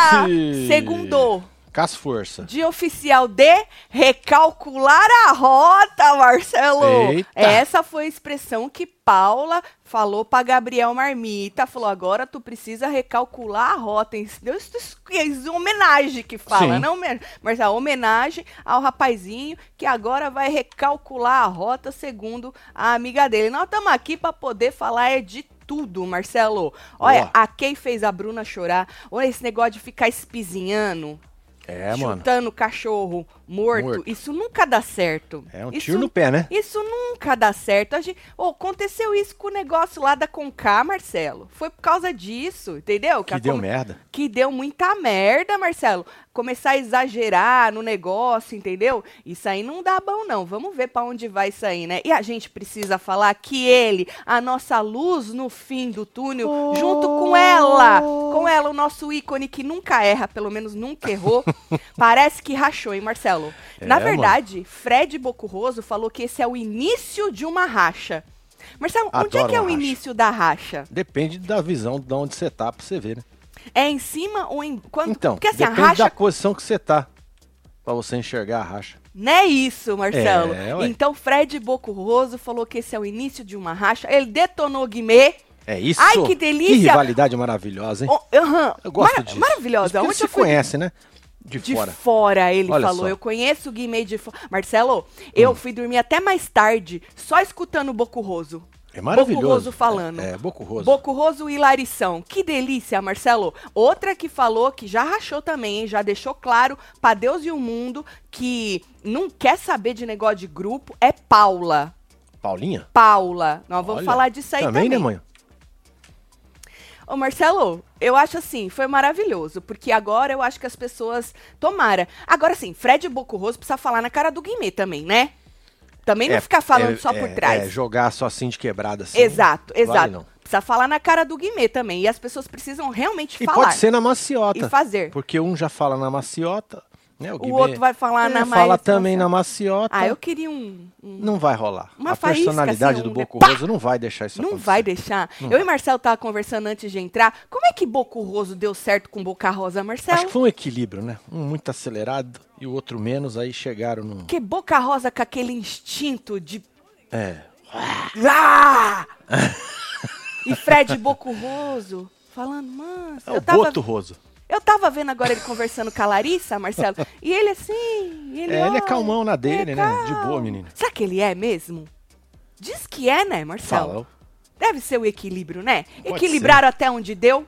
Fi. Segundou. Com as forças. De oficial de recalcular a rota, Marcelo. Eita. Essa foi a expressão que Paula falou pra Gabriel Marmita. Falou, agora tu precisa recalcular a rota. Em- Deu isso- isso- homenagem que fala, Sim. não? homen- Mas a homenagem ao rapazinho que agora vai recalcular a rota segundo a amiga dele. Nós estamos aqui pra poder falar é de tudo, Marcelo. Olha, Boa. a Kay fez a Bruna chorar. Olha esse negócio de ficar espizinhando É, mano. chutando cachorro morto, Morto. isso nunca dá certo. É um isso, tiro no pé, né? Isso nunca dá certo. A gente, Ô, aconteceu isso com o negócio lá da Conká, Marcelo. Foi por causa disso, entendeu? Que a deu come- merda. Que deu muita merda, Marcelo. Começar a exagerar no negócio, entendeu? Isso aí não dá bom, não. Vamos ver pra onde vai isso aí, né? E a gente precisa falar que ele, a nossa luz no fim do túnel, junto com ela, com ela, o nosso ícone que nunca erra, pelo menos nunca errou, parece que rachou, hein, Marcelo? Na É, mano. verdade, Fred Bocurroso falou que esse é o início de uma racha. Marcelo, onde é Adoro que é o racha. início da racha? Depende da visão de onde você tá pra você ver, né? É em cima ou em. Quando, Então, porque assim, a depende racha da posição que você tá. Pra você enxergar a racha. Não é isso, Marcelo. É, então, Fred Bocurroso falou que esse é o início de uma racha. Ele detonou Guimê. É isso. Ai, que delícia! Que rivalidade maravilhosa, hein? Oh, aham. Eu gosto Mar- disso. Maravilhosa. Onde se fui conhece, né? De, de fora. fora. ele Olha falou. só. Hum. Eu conheço o Guimê de fora. Marcelo, eu fui dormir até mais tarde, só escutando o Bocurroso. É maravilhoso. Bocurroso falando. É, é Bocurroso. Bocurroso e Larição. Que delícia, Marcelo. Outra que falou, que já rachou também, hein? Já deixou claro pra Deus e o mundo que não quer saber de negócio de grupo, é Paula. Paulinha? Paula. Nós vamos Olha, falar disso aí também. Também, né, mãe? Ô, Marcelo, eu acho assim, foi maravilhoso, porque agora eu acho que as pessoas. Tomara. Agora sim, Fred Bocurroso precisa falar na cara do Guimê também, né? Também não É, ficar falando é, só é, por trás. É, jogar só assim de quebrada assim. Exato, vale exato. não. Precisa falar na cara do Guimê também. E as pessoas precisam realmente E falar. pode ser na maciota. E fazer. Porque um já fala na maciota, né? O, O outro vai falar é, na fala mais- também na maciota. Ah, eu queria um. um- Não vai rolar. A faísca, personalidade assim, do um- Bocurroso não vai deixar isso Não acontecer. vai deixar. eu e Marcelo tava conversando antes de entrar. Como é que Bocurroso deu certo com Boca Rosa, Marcelo? Acho que foi um equilíbrio, né? Um muito acelerado e o outro menos, aí chegaram num... Porque Boca Rosa com aquele instinto de É, Ah! e Fred Bocurroso falando, mano, é o tava, Boto Roso. Eu tava vendo agora ele conversando com a Larissa, Marcelo, e ele assim, ele, É, ele é calmão na dele, é né? De boa, menino. Será que ele é mesmo? Diz que é, né, Marcelo? Fala. Deve ser o equilíbrio, né? Pode Equilibraram até onde deu,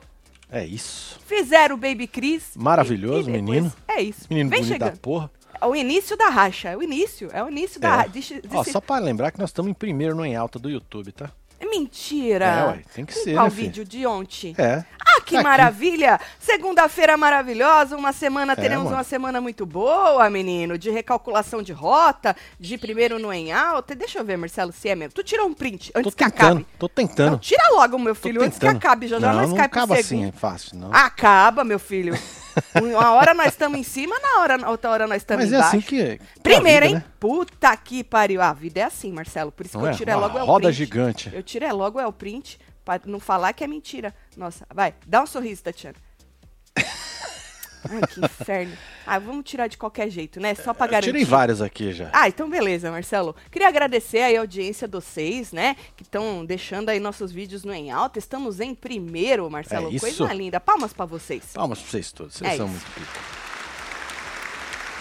É isso. fizeram o Baby Cris. Maravilhoso, e- e depois- menino. É isso. Menino Vem bonito da chegando. porra. É o início da racha, é o início, é o início da É. racha. Ó, desse- só pra lembrar que nós estamos em primeiro no Em Alta do YouTube, tá? Mentira. É, ué, tem que ser, Qual né, vídeo de ontem? É. Ah, que Tá maravilha! Segunda-feira maravilhosa, uma semana, teremos mano. uma semana muito boa, menino, de recalculação de rota, de primeiro no em alta. Deixa eu ver, Marcelo, se é mesmo. Tu tirou um print Tô antes que tentando, acabe. tô tentando. Não, tira logo, meu Tô filho, antes que acabe. Já já não, nós não pro acaba assim, é fácil, não. Acaba, meu filho. Uma hora nós estamos em cima, na hora, outra hora nós estamos Mas é embaixo. assim que... é Primeiro, vida, hein? né? Puta que pariu. A vida é assim, Marcelo. Por isso Não que eu é? tiro é logo é o roda print. gigante. Eu tiro é logo é o print, pra não falar que é mentira. Nossa, vai, dá um sorriso, Tatiana. Ai, que inferno. Ah, vamos tirar de qualquer jeito, né? Só pra Eu garantir. tirei vários aqui já. Ah, então beleza, Marcelo. Queria agradecer aí a audiência de vocês, né? Que estão deixando aí nossos vídeos no em alta. Estamos em primeiro, Marcelo. É isso. Coisa linda. Palmas pra vocês. Palmas pra vocês todos, vocês É são isso. muito pica.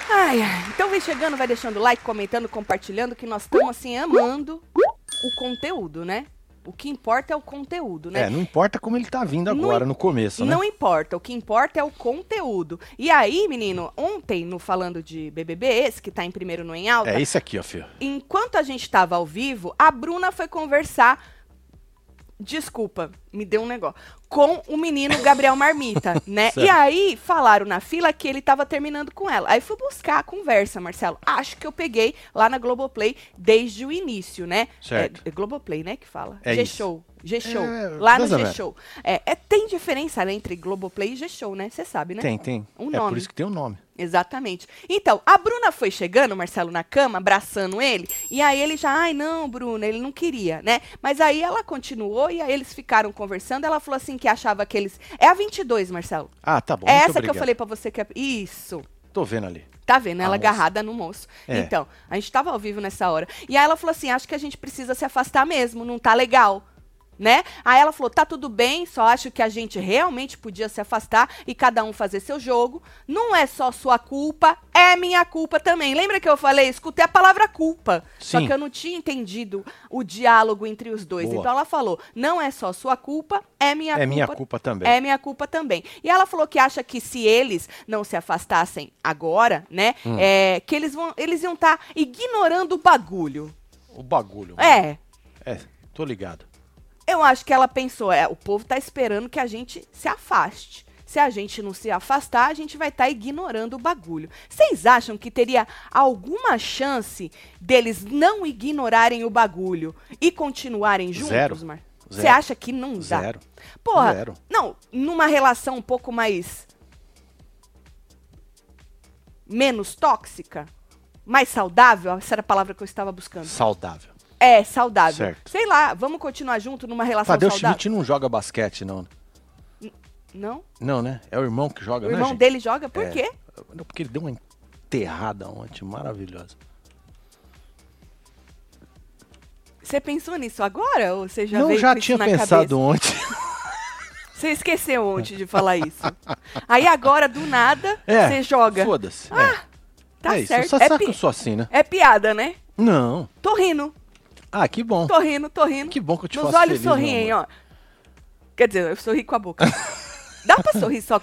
Ai, ai. Então vem chegando, vai deixando like, comentando, compartilhando, que nós estamos assim amando o conteúdo, né? O que importa é o conteúdo, né? É, não importa como ele tá vindo Não agora, im- no começo, né? Não importa, o que importa é o conteúdo. E aí, menino, ontem, no Falando de BBB, esse que tá em primeiro no Em Alta, É esse aqui, ó, filho. enquanto a gente tava ao vivo, a Bruna foi conversar. Desculpa, me deu um negócio. Com o menino Gabriel Marmita, né? Certo. E aí falaram na fila que ele tava terminando com ela. Aí fui buscar a conversa, Marcelo. Acho que eu peguei lá na Globoplay desde o início, né? Certo. É, é Globoplay, né? Que fala. É. G-Show. G-Show. É, lá no. G-Show. É, é, tem diferença né, entre Globoplay e G-Show, né? Você sabe, né? Tem, tem. Um é nome. por isso que tem um nome. Exatamente. Então, a Bruna foi chegando, o Marcelo na cama, abraçando ele, e aí ele já, ai não, Bruna, ele não queria, né? Mas aí ela continuou e aí eles ficaram conversando, ela falou assim que achava que eles... É a 22, Marcelo. Ah, tá bom. é essa que eu obrigado. falei pra você que é... Isso. Tô vendo ali. Tá vendo? Ela A moça. agarrada no moço. É. Então, a gente tava ao vivo nessa hora. E aí ela falou assim: acho que a gente precisa se afastar mesmo, não tá legal. Né? Aí ela falou: tá tudo bem, só acho que a gente realmente podia se afastar e cada um fazer seu jogo. Não é só sua culpa, é minha culpa também. Lembra que eu falei? Escutei a palavra culpa. Só Sim. que eu não tinha entendido o diálogo entre os dois. Boa. Então ela falou: não é só sua culpa, é minha é culpa. minha culpa também. É minha culpa também. E ela falou que acha que se eles não se afastassem agora, né, Hum. é, que eles, vão, eles iam estar ignorando o bagulho. O bagulho. É, É, tô ligado. Eu acho que ela pensou, é, o povo tá esperando que a gente se afaste. Se a gente não se afastar, a gente vai estar ignorando o bagulho. Vocês acham que teria alguma chance deles não ignorarem o bagulho e continuarem juntos, Zero. Mar? Você acha que não dá? Zero. Porra, Zero. não, numa relação um pouco mais. menos tóxica? Mais saudável? Essa era a palavra que eu estava buscando. Saudável. É, saudável. Certo. Sei lá, vamos continuar junto numa relação Tadeu saudável? Schmidt não joga basquete, não. Não? Não, né? É o irmão que joga, O né, irmão gente? dele joga? Por É. quê? Porque ele deu uma enterrada ontem maravilhosa. Você pensou nisso agora? Ou você já não, já isso tinha pensado cabeça? ontem. Você esqueceu ontem de falar isso. Aí agora, do nada, É, você joga. Foda-se. Tá é isso. certo. Você é, sabe que eu sou assim, né? é piada, né? Não. Tô rindo, Ah, que bom. tô rindo, tô rindo. Que bom que eu te Meus faço olhos feliz, sorriem, ó. Quer dizer, eu sorri com a boca. Dá pra sorrir só,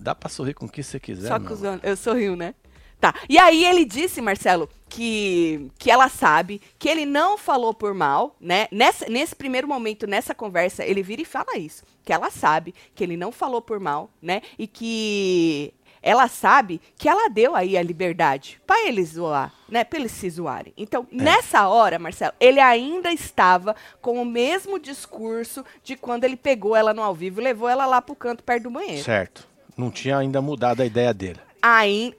Dá pra sorrir com o que você quiser, só com os olhos? Eu sorrio, né? Tá. E aí ele disse, Marcelo, que, que ela sabe que ele não falou por mal, né? Nessa, nesse primeiro momento, nessa conversa, ele vira e fala isso. Que ela sabe que ele não falou por mal, né? E que ela sabe que ela deu aí a liberdade pra eles zoar, né? Pra eles se zoarem. Então, É. nessa hora, Marcelo, ele ainda estava com o mesmo discurso de quando ele pegou ela no ao vivo e levou ela lá pro canto perto do banheiro. Certo. Não tinha ainda mudado a ideia dele. Aí,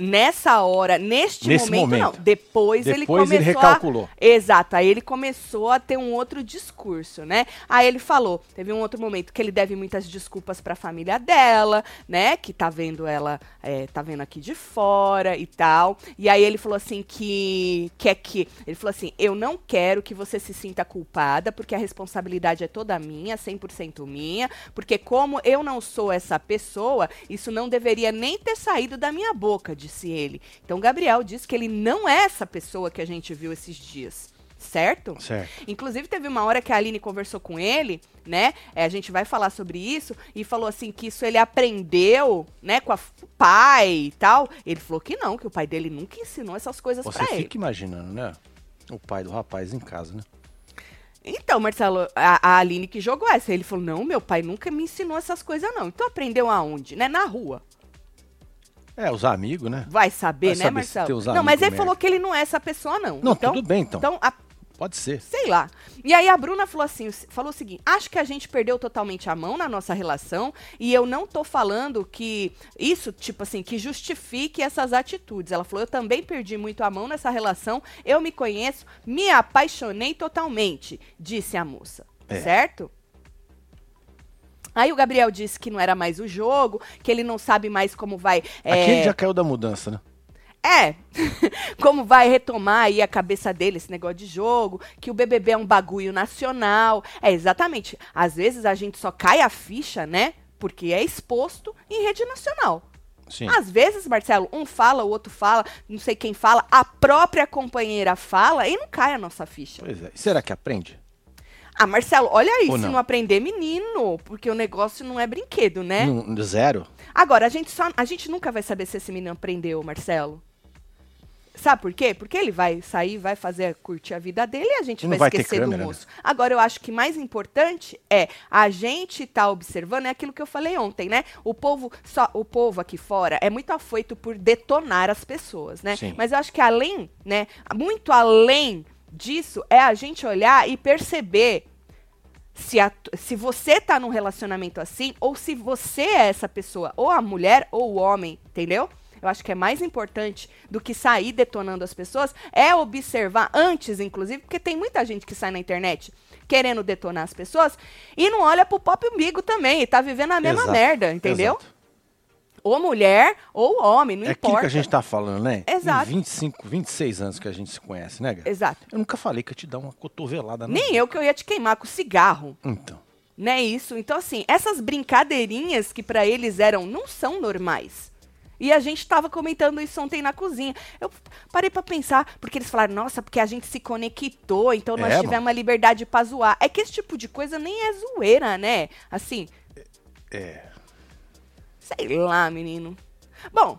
nessa hora, neste Nesse momento, momento. não. Depois, ele Depois ele começou recalculou. A... Exato, aí ele começou a ter um outro discurso, né? Aí ele falou, teve um outro momento que ele deve muitas desculpas pra família dela, né? Que tá vendo ela, é, tá vendo aqui de fora e tal. E aí ele falou assim que quer que, ele falou assim, eu não quero que você se sinta culpada, porque a responsabilidade é toda minha, 100% minha, porque como eu não sou essa pessoa, isso não deveria nem ter saído da minha boca, disse ele. Então Gabriel disse que ele não é essa pessoa que a gente viu esses dias. Certo? Certo. Inclusive, teve uma hora que a Aline conversou com ele, né? É, a gente vai falar sobre isso, e falou assim que isso ele aprendeu, né, com a o pai e tal. Ele falou que não, que o pai dele nunca ensinou essas coisas Você pra fica ele. imaginando, né? O pai do rapaz em casa, né? Então, Marcelo, a, a Aline que jogou essa. Ele falou: não, meu pai nunca me ensinou essas coisas, não. Então aprendeu aonde? Né? Na rua. É, os amigos, né? Vai saber, Vai né, Marcelo? Não, mas ele merda. falou que ele não é essa pessoa, não. Não, então, tudo bem, então. Então, a- Pode ser. sei lá. E aí a Bruna falou assim, falou o seguinte: acho que a gente perdeu totalmente a mão na nossa relação e eu não tô falando que isso, tipo assim, que justifique essas atitudes. Ela falou: eu também perdi muito a mão nessa relação, eu me conheço, me apaixonei totalmente, disse a moça. É. Certo? Aí o Gabriel disse que não era mais o jogo, que ele não sabe mais como vai. é, Aquele já caiu da mudança, né? é, como vai retomar aí a cabeça dele esse negócio de jogo, que o BBB é um bagulho nacional. É, exatamente. Às vezes a gente só cai a ficha, né? Porque é exposto em rede nacional. Sim. Às vezes, Marcelo, um fala, o outro fala, não sei quem fala, a própria companheira fala e não cai a nossa ficha. Pois é. Será que aprende? Ah, Marcelo, olha aí, Ou se não? não aprender, menino, porque o negócio não é brinquedo, né? Num- zero? Agora, a gente, só, a gente nunca vai saber se esse menino aprendeu, Marcelo. Sabe por quê? Porque ele vai sair, vai fazer, curtir a vida dele e a gente não vai, vai esquecer câmera, do né? moço. Agora, eu acho que mais importante é a gente tá observando, é aquilo que eu falei ontem, né? O povo, só, o povo aqui fora é muito afoito por detonar as pessoas, né? Sim. Mas eu acho que além, né, muito além disso, é a gente olhar e perceber se, a- se você tá num relacionamento assim, ou se você é essa pessoa, ou a mulher ou o homem, entendeu? Eu acho que é mais importante do que sair detonando as pessoas, é observar antes, inclusive, porque tem muita gente que sai na internet querendo detonar as pessoas e não olha pro próprio umbigo também, e tá vivendo a mesma Exato, merda, entendeu? exato. Ou mulher, ou homem, não É aquilo importa. que a gente tá falando, né? Exato. Em 25, 26 anos que a gente se conhece, né, Gá? Exato. Eu nunca falei que ia te dar uma cotovelada. Nem vida. eu que eu ia te queimar com cigarro. Então. Né, isso. Então, assim, essas brincadeirinhas que pra eles eram, não são normais. E a gente tava comentando isso ontem na cozinha. Eu parei pra pensar, porque eles falaram, nossa, porque a gente se conectou, então nós É, tivemos uma liberdade pra zoar. É que esse tipo de coisa nem é zoeira, né? Assim, É. sei lá, menino. Bom,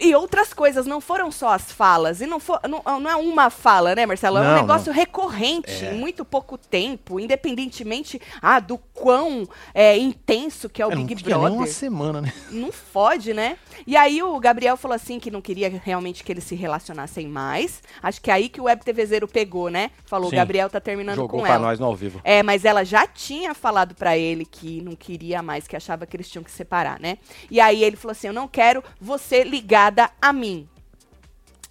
e outras coisas, não foram só as falas. E não, for, não, não é uma fala, né, Marcelo? É um Não, negócio não. recorrente, É. em muito pouco tempo, independentemente ah, do quão é, intenso que é o É, não Big tinha nem uma Brother. semana, né? Não fode, né? E aí o Gabriel falou assim que não queria realmente que eles se relacionassem mais. Acho que é aí que o Web TV Zero pegou, né? Falou, o Sim. Gabriel tá terminando Jogou com pra ela. nós no ao vivo. É, mas ela já tinha falado pra ele que não queria mais, que achava que eles tinham que separar, né? E aí ele falou assim: Eu não quero você ligada a mim.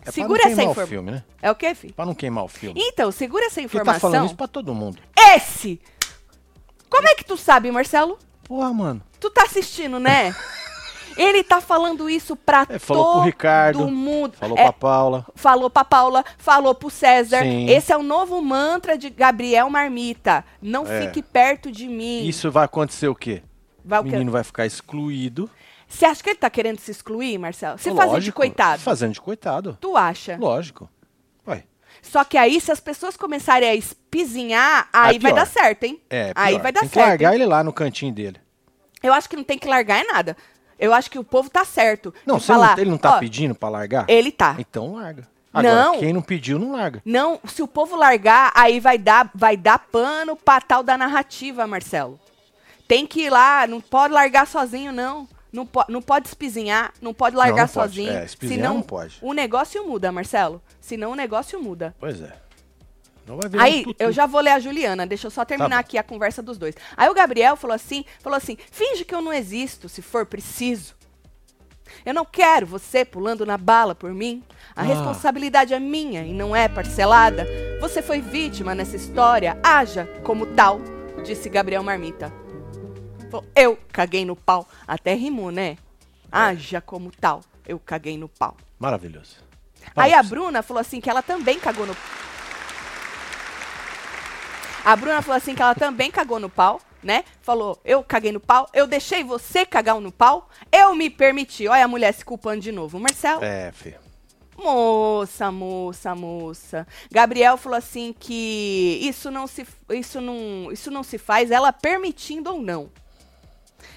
É segura pra não essa queimar o informação. filme, né? É o quê, filho? Pra não queimar o filme. Então, segura essa Ele tá falando informação. isso pra todo mundo. Esse! Como é que tu sabe, Marcelo? Porra, mano. Tu tá assistindo, né? Ele tá falando isso pra É, falou pro todo Ricardo, mundo. Falou É, pra Paula. Falou pra Paula, falou pro César. Sim. Esse é o novo mantra de Gabriel Marmita. Não É. fique perto de mim. Isso vai acontecer o quê? Vai O o quê? menino vai ficar excluído. Você acha que ele tá querendo se excluir, Marcelo? Se fazer de coitado. Fazendo de coitado. Tu acha? Lógico. Ué. Só que aí, se as pessoas começarem a espizinhar, aí É vai dar certo, hein? É, aí pior. vai dar Tem que certo. largar hein? ele lá no cantinho dele. Eu acho que não tem que largar é nada. Eu acho que o povo tá certo. Não, você não- falar, ele não tá ó, pedindo pra largar? Ele tá. Então larga. Agora, Não. quem não pediu, não larga. Não, se o povo largar, aí vai dar, vai dar pano pra tal da narrativa, Marcelo. Tem que ir lá, não pode largar sozinho, não. Não, po não pode espizinhar, não pode largar não pode. sozinho. É, espizinhar senão não pode. o negócio muda, Marcelo. Senão o negócio muda. Pois é. Não Aí, um eu já vou ler a Juliana, deixa eu só terminar Tá aqui a conversa dos dois. Aí o Gabriel falou assim, falou assim, finge que eu não existo, se for preciso. Eu não quero você pulando na bala por mim. A Ah. responsabilidade é minha e não é parcelada. Você foi vítima nessa história, haja como tal, disse Gabriel Marmita. Falou, eu caguei no pau. Até rimou, né? Haja como tal, eu caguei no pau. Maravilhoso. Aí a. Bruna falou assim que ela também cagou no. A Bruna falou assim que ela também cagou no pau, né? Falou, eu caguei no pau, eu deixei você cagar no pau, eu me permiti. Olha a mulher se culpando de novo. Marcelo, É, filho. moça, moça, moça. Gabriel falou assim que isso não se, isso não, isso não se faz, ela permitindo ou não.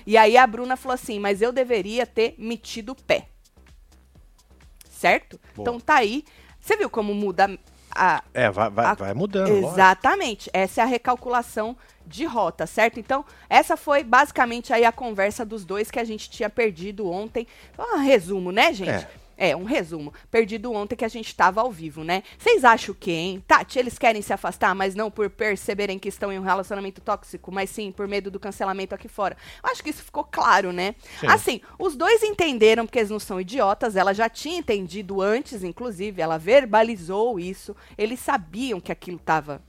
E aí a Bruna falou assim, mas eu deveria ter metido o pé. Certo? Boa. Então tá aí. Você viu como muda a, É, vai, vai, A- vai mudando. lógico. Exatamente. Essa é a recalculação de rota, certo? Então, essa foi basicamente aí a conversa dos dois que a gente tinha perdido ontem. Um resumo, né, gente? É. É, um resumo. Perdido ontem que a gente estava ao vivo, né? Vocês acham que, hein? Tati, eles querem se afastar, mas não por perceberem que estão em um relacionamento tóxico, mas sim por medo do cancelamento aqui fora. Eu acho que isso ficou claro, né? Sim. Assim, os dois entenderam, porque eles não são idiotas, ela já tinha entendido antes, inclusive, ela verbalizou isso, eles sabiam que aquilo estava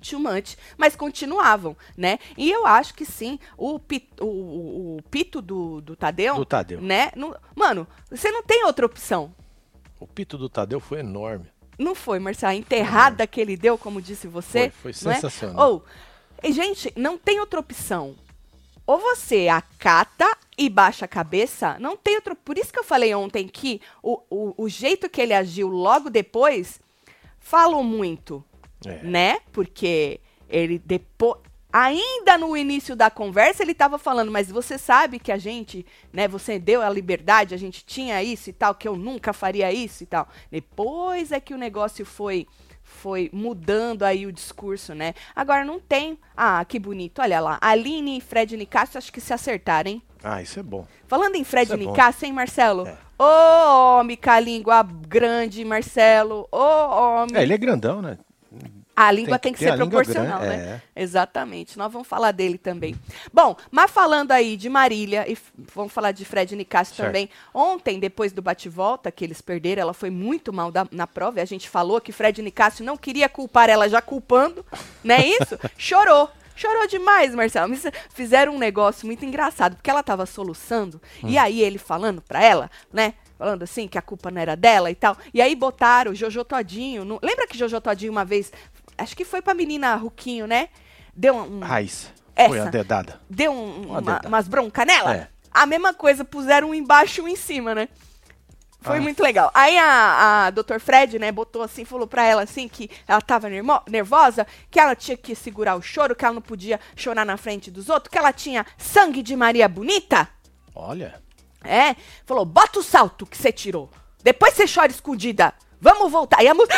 too much, mas continuavam, né? E eu acho que sim, o, pi- o- o- pito do, do Tadeu, Do Tadeu. né? Não- mano, você não tem outra opção. O pito do Tadeu foi enorme. Não foi, Marcelo, a enterrada que ele deu, como disse você. Foi, foi é? sensacional. Ou, e, gente, não tem outra opção. Ou você acata e baixa a cabeça, não tem outro. Por isso que eu falei ontem que o, o, o jeito que ele agiu logo depois falou muito, É. né? Porque ele depois. Ainda no início da conversa, ele estava falando, mas você sabe que a gente, né, você deu a liberdade, a gente tinha isso e tal, que eu nunca faria isso e tal. Depois é que o negócio foi foi mudando aí o discurso, né? Agora não tem. Ah, que bonito, olha lá. Aline e Fred Nicásio acho que se acertaram, hein? Ah, isso é bom. Falando em Fred Isso é bom. Nicásio, hein, Marcelo? É. Ô, homem com a língua grande, Marcelo. Ô, homem. É, ele é grandão, né? A língua Tem tem que ser proporcional, grande, né? Exatamente. Nós vamos falar dele também. Bom, mas falando aí de Marília, e vamos falar de Fred Nicásio Certo. também. Ontem, depois do bate-volta, que eles perderam, ela foi muito mal da- na prova, e a gente falou que Fred Nicásio não queria culpar ela já culpando, não é isso? Chorou. Chorou demais, Marcelo. Fizeram um negócio muito engraçado, porque ela tava soluçando, e aí ele falando pra ela, né? Falando assim, que a culpa não era dela e tal. E aí botaram o Jojo Todinho. no- Lembra que Jojo Todinho uma vez, acho que foi pra menina Ruquinho, né? Deu um, Raíssa. Foi Essa. a dedada. deu um- Uma dedada. umas broncas nela. É. A mesma coisa, puseram um embaixo e um em cima, né? Foi Ah. muito legal. Aí a, a Dr. Fred, né, botou assim, falou pra ela assim que ela tava nervosa, que ela tinha que segurar o choro, que ela não podia chorar na frente dos outros, que ela tinha sangue de Maria Bonita. Olha. É, falou, bota o salto que você tirou. Depois você chora escondida. Vamos voltar. E a moça.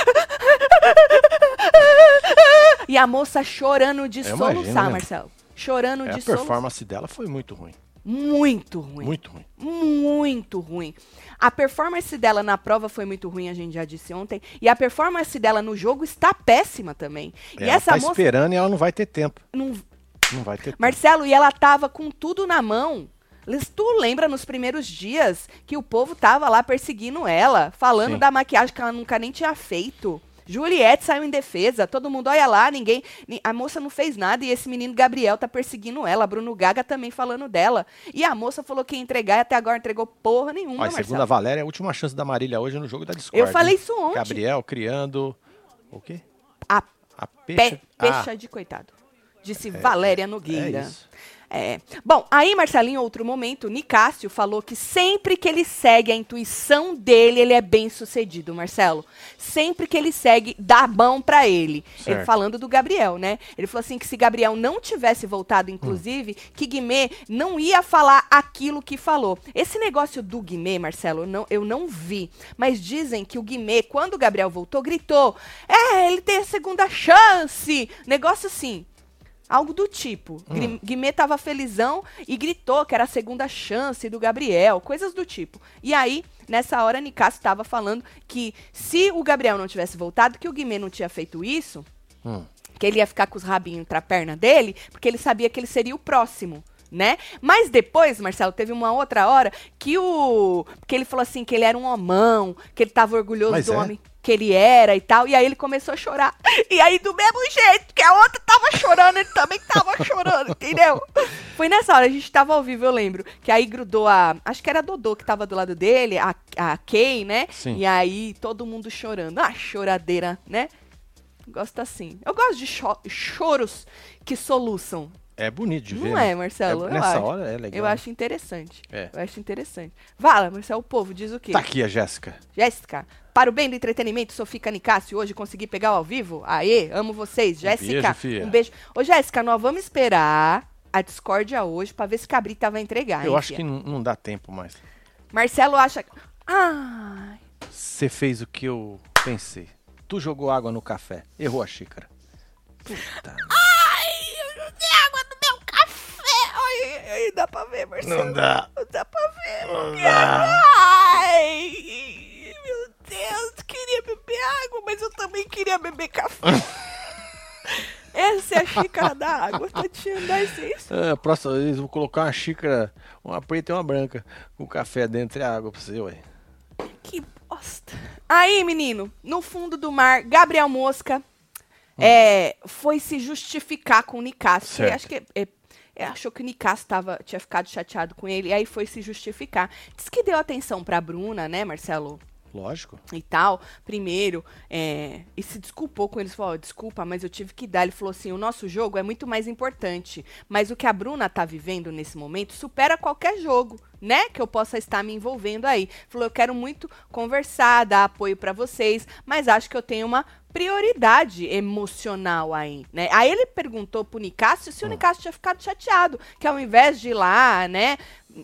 e a moça chorando de Eu soluçar, imagino, né? Marcelo. Chorando É, de a soluçar. performance dela foi muito ruim. Muito ruim. Muito ruim. Muito ruim. A performance dela na prova foi muito ruim, a gente já disse ontem. E a performance dela no jogo está péssima também. e ela essa tá moça. esperando e ela não vai ter tempo. Não... Não vai ter tempo. Marcelo, e ela tava com tudo na mão. Tu lembra nos primeiros dias que o povo tava lá perseguindo ela, falando Sim. da maquiagem que ela nunca nem tinha feito. Juliette saiu em defesa, todo mundo olha lá, ninguém. ni- A moça não fez nada e esse menino Gabriel tá perseguindo ela. Bruno Gaga também falando dela. E a moça falou que ia entregar e até agora entregou porra nenhuma, Olha, Marcelo. segundo a Valéria, é a última chance da Marília hoje no jogo da Discord. Eu falei isso ontem. Gabriel criando. O quê? A A peixa de coitado. Disse Valéria Nogueira. é isso. É. Bom, aí, Marcelinho, em outro momento, Nicásio falou que sempre que ele segue a intuição dele, ele é bem sucedido, Marcelo. Sempre que ele segue, dá mão pra ele. Ele Certo. falando do Gabriel, né? Ele falou assim que se Gabriel não tivesse voltado, Hum. inclusive, que Guimê não ia falar aquilo que falou. Esse negócio do Guimê, Marcelo, eu não, eu não vi. Mas dizem que o Guimê, quando o Gabriel voltou, gritou: É, ele tem a segunda chance. Negócio assim. Algo do tipo. Hum. Guimê tava felizão e gritou que era a segunda chance do Gabriel, coisas do tipo. E aí, nessa hora, Nicasso estava falando que se o Gabriel não tivesse voltado, que o Guimê não tinha feito isso, Hum. que ele ia ficar com os rabinhos entre a perna dele, porque ele sabia que ele seria o próximo. Né? Mas depois, Marcelo, teve uma outra hora que o. que ele falou assim que ele era um homão, que ele tava orgulhoso Mas do é? homem que ele era e tal. E aí ele começou a chorar. E aí, do mesmo jeito que a outra tava chorando, ele também tava chorando, entendeu? Foi nessa hora, a gente tava ao vivo, eu lembro. Que aí grudou a. Acho que era a Dodô que tava do lado dele, a, a Kay, né? Sim. E aí todo mundo chorando. Ah, choradeira, né? Gosto assim. Eu gosto de cho- choros que soluçam. É bonito de ver. Não né? é, Marcelo? É- eu nessa acho. hora é legal. Eu acho interessante. É. Eu acho interessante. Fala, Marcelo, o povo diz o quê? Tá aqui a Jéssica. Jéssica, para o bem do entretenimento, Sofia Nicásio, hoje consegui pegar o ao vivo. Aê, amo vocês. Jéssica, um beijo. Ô, Jéssica, nós vamos esperar a discórdia hoje pra ver se Cabrita vai entregar. Eu hein, acho fia? que não, não dá tempo mais. Marcelo acha... Ai, Você fez o que eu pensei. Tu jogou água no café. Errou a xícara. Puta. ai, eu tenho água no meu café. Ai, ai, dá pra ver, Marcelo. Não dá. Não dá pra ver. Não dá. Ai, meu Deus, queria beber água, mas eu beber café. Essa é a xícara da água, Tatiana, dá isso. Ah, próxima vez vou colocar uma xícara, uma preta e uma branca, com café dentro e água pra você, ué. Que bosta. Aí, menino, no fundo do mar, Gabriel Mosca é, foi se justificar com o Certo. Acho que é, é, achou que o Nicásio tava, tinha ficado chateado com ele, e aí foi se justificar. Diz que deu atenção pra Bruna, né, Marcelo? Lógico. e tal, primeiro, é, e se desculpou com eles, falou, desculpa, mas eu tive que dar. Ele falou assim, o nosso jogo é muito mais importante, mas o que a Bruna tá vivendo nesse momento supera qualquer jogo, né, que eu possa estar me envolvendo aí. Falou, eu quero muito conversar, dar apoio pra vocês, mas acho que eu tenho uma prioridade emocional aí, né? Aí ele perguntou pro Nicásio se o Nicásio tinha ficado chateado, que ao invés de ir lá, né,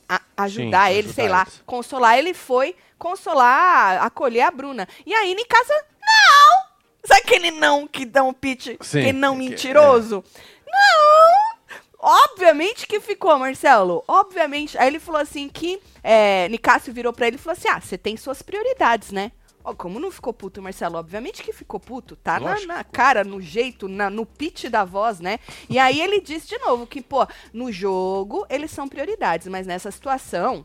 a- ajudar Sim, ele, sei ajudar lá, eles. consolar, ele foi consolar, acolher a Bruna. E aí, Nicasa, não! Sabe aquele não que dá um pitch, Sim, aquele não que- é. mentiroso? Não! Obviamente que ficou, Marcelo. Obviamente. Aí ele falou assim que. É, Nicásio virou pra ele e falou assim: Ah, você tem suas prioridades, né? Ó, como não ficou puto, Marcelo? Obviamente que ficou puto. Tá na, na cara, no jeito, na- no pitch da voz, né? E aí ele disse de novo que, pô, no jogo eles são prioridades, mas nessa situação.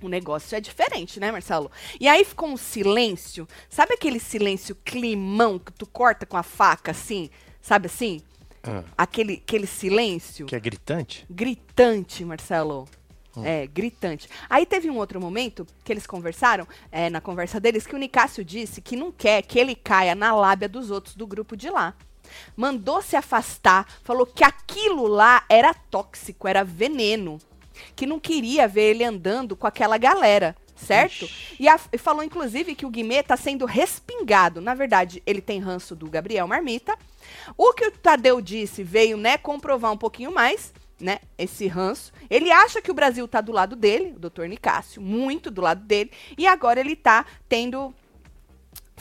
O negócio é diferente, né, Marcelo? E aí ficou um silêncio. Sabe aquele silêncio climão que tu corta com a faca, assim? Sabe assim? Ah, Aquele, aquele silêncio que é gritante? gritante, Marcelo. É, gritante. Aí teve um outro momento que eles conversaram, é, na conversa deles, que o Nicásio disse que não quer que ele caia na lábia dos outros do grupo de lá. Mandou se afastar, falou que aquilo lá era tóxico, era veneno. Que não queria ver ele andando com aquela galera, certo? E, a- e falou, inclusive, que o Guimê tá sendo respingado. Na verdade, ele tem ranço do Gabriel Marmita. O que o Tadeu disse veio, né, comprovar um pouquinho mais, né, esse ranço. Ele acha que o Brasil tá do lado dele, o doutor Nicásio, muito do lado dele, e agora ele tá tendo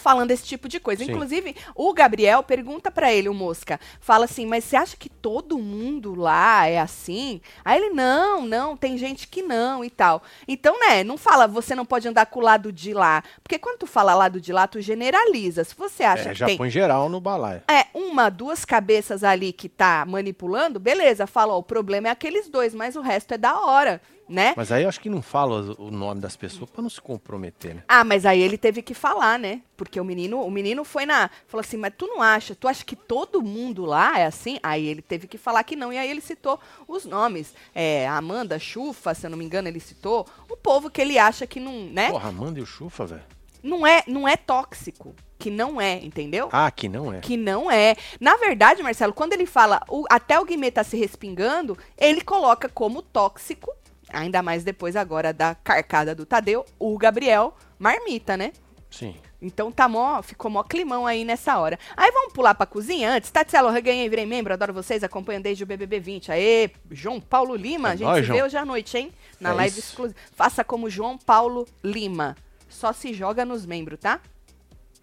falando esse tipo de coisa. Sim. Inclusive, o Gabriel pergunta pra ele, o Mosca, fala assim: "Mas você acha que todo mundo lá é assim?" Aí ele: "Não, não, tem gente que não e tal". Então, né, não fala você não pode andar com o lado de lá, porque quando tu fala lado de lá, tu generaliza. Se você acha É, que já tem põe geral no balaio. é, uma, duas cabeças ali que tá manipulando, beleza, fala, ó, o problema é aqueles dois, mas o resto é da hora, né? Mas aí eu acho que não fala o nome das pessoas pra não se comprometer, né? Ah, mas aí ele teve que falar, né? Porque o menino, o menino foi na, falou assim, mas tu não acha, tu acha que todo mundo lá é assim? Aí ele teve que falar que não, e aí ele citou os nomes, é, Amanda, Chufa, se eu não me engano, ele citou, o povo que ele acha que não, né? Porra, Amanda e o Chufa, velho. Não é, não é tóxico, que não é, entendeu? Ah, que não é. Que não é. Na verdade, Marcelo, quando ele fala o- até o Guimê tá se respingando, ele coloca como tóxico, ainda mais depois agora da carcada do Tadeu, o Gabriel Marmita, né? Sim. Então tá mó, ficou mó climão aí nessa hora. Aí vamos pular pra cozinha antes. Tatselo, eu ganhei, virei membro, adoro vocês, acompanho desde o BBB 20. Aê, João Paulo Lima, É a gente nóis, se vê João. hoje à noite, hein? Na É live exclusiva. Faça como João Paulo Lima. Só se joga nos membros, tá?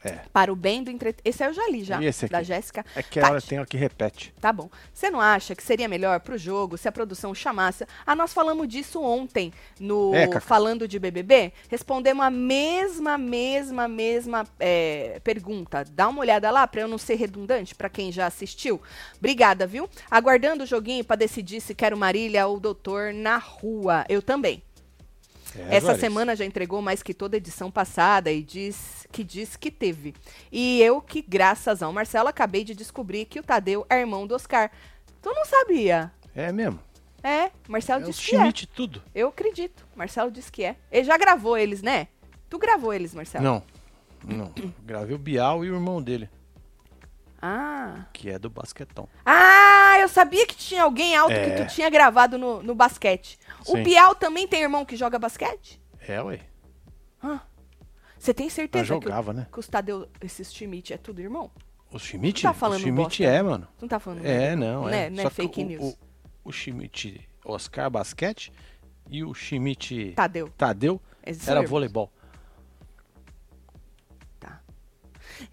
É. Para o bem do entretenimento. Esse eu já li já, E esse aqui? da Jéssica. É que a hora Tati. tem que repete. Tá bom. Você não acha que seria melhor pro jogo se a produção chamasse? Ah, nós falamos disso ontem no É. Falando de BBB. Respondemos a mesma, mesma, mesma é, pergunta. Dá uma olhada lá pra eu não ser redundante pra quem já assistiu. Obrigada, viu? Aguardando o joguinho pra decidir se quero Marília ou Doutor na rua. Eu também. É, Essa semana já entregou mais que toda a edição passada e diz que diz que teve. E eu que, graças ao Marcelo, acabei de descobrir que o Tadeu é irmão do Oscar. Tu não sabia? É mesmo. É, Marcelo É disse que é. Tudo. Eu acredito. Marcelo disse que é. Ele já gravou eles, né? Tu gravou eles, Marcelo? Não. Não. Gravei o Bial e o irmão dele, Ah. que é do basquetão. Ah, eu sabia que tinha alguém alto É. que tu tinha gravado no, no basquete. O Sim. Bial também tem irmão que joga basquete? É, ué. Você tem Eu certeza que, o- jogava, né? que os Tadeu, esses Schmidt, é tudo irmão? O Schmidt? Tá falando o Schmidt é, mano. Tu não tá falando? É, não, Não é. é- não é Só que fake o, news. O, o Schmidt Oscar Basquete e o Schmidt Tadeu. Tadeu Esses era irmãos. voleibol.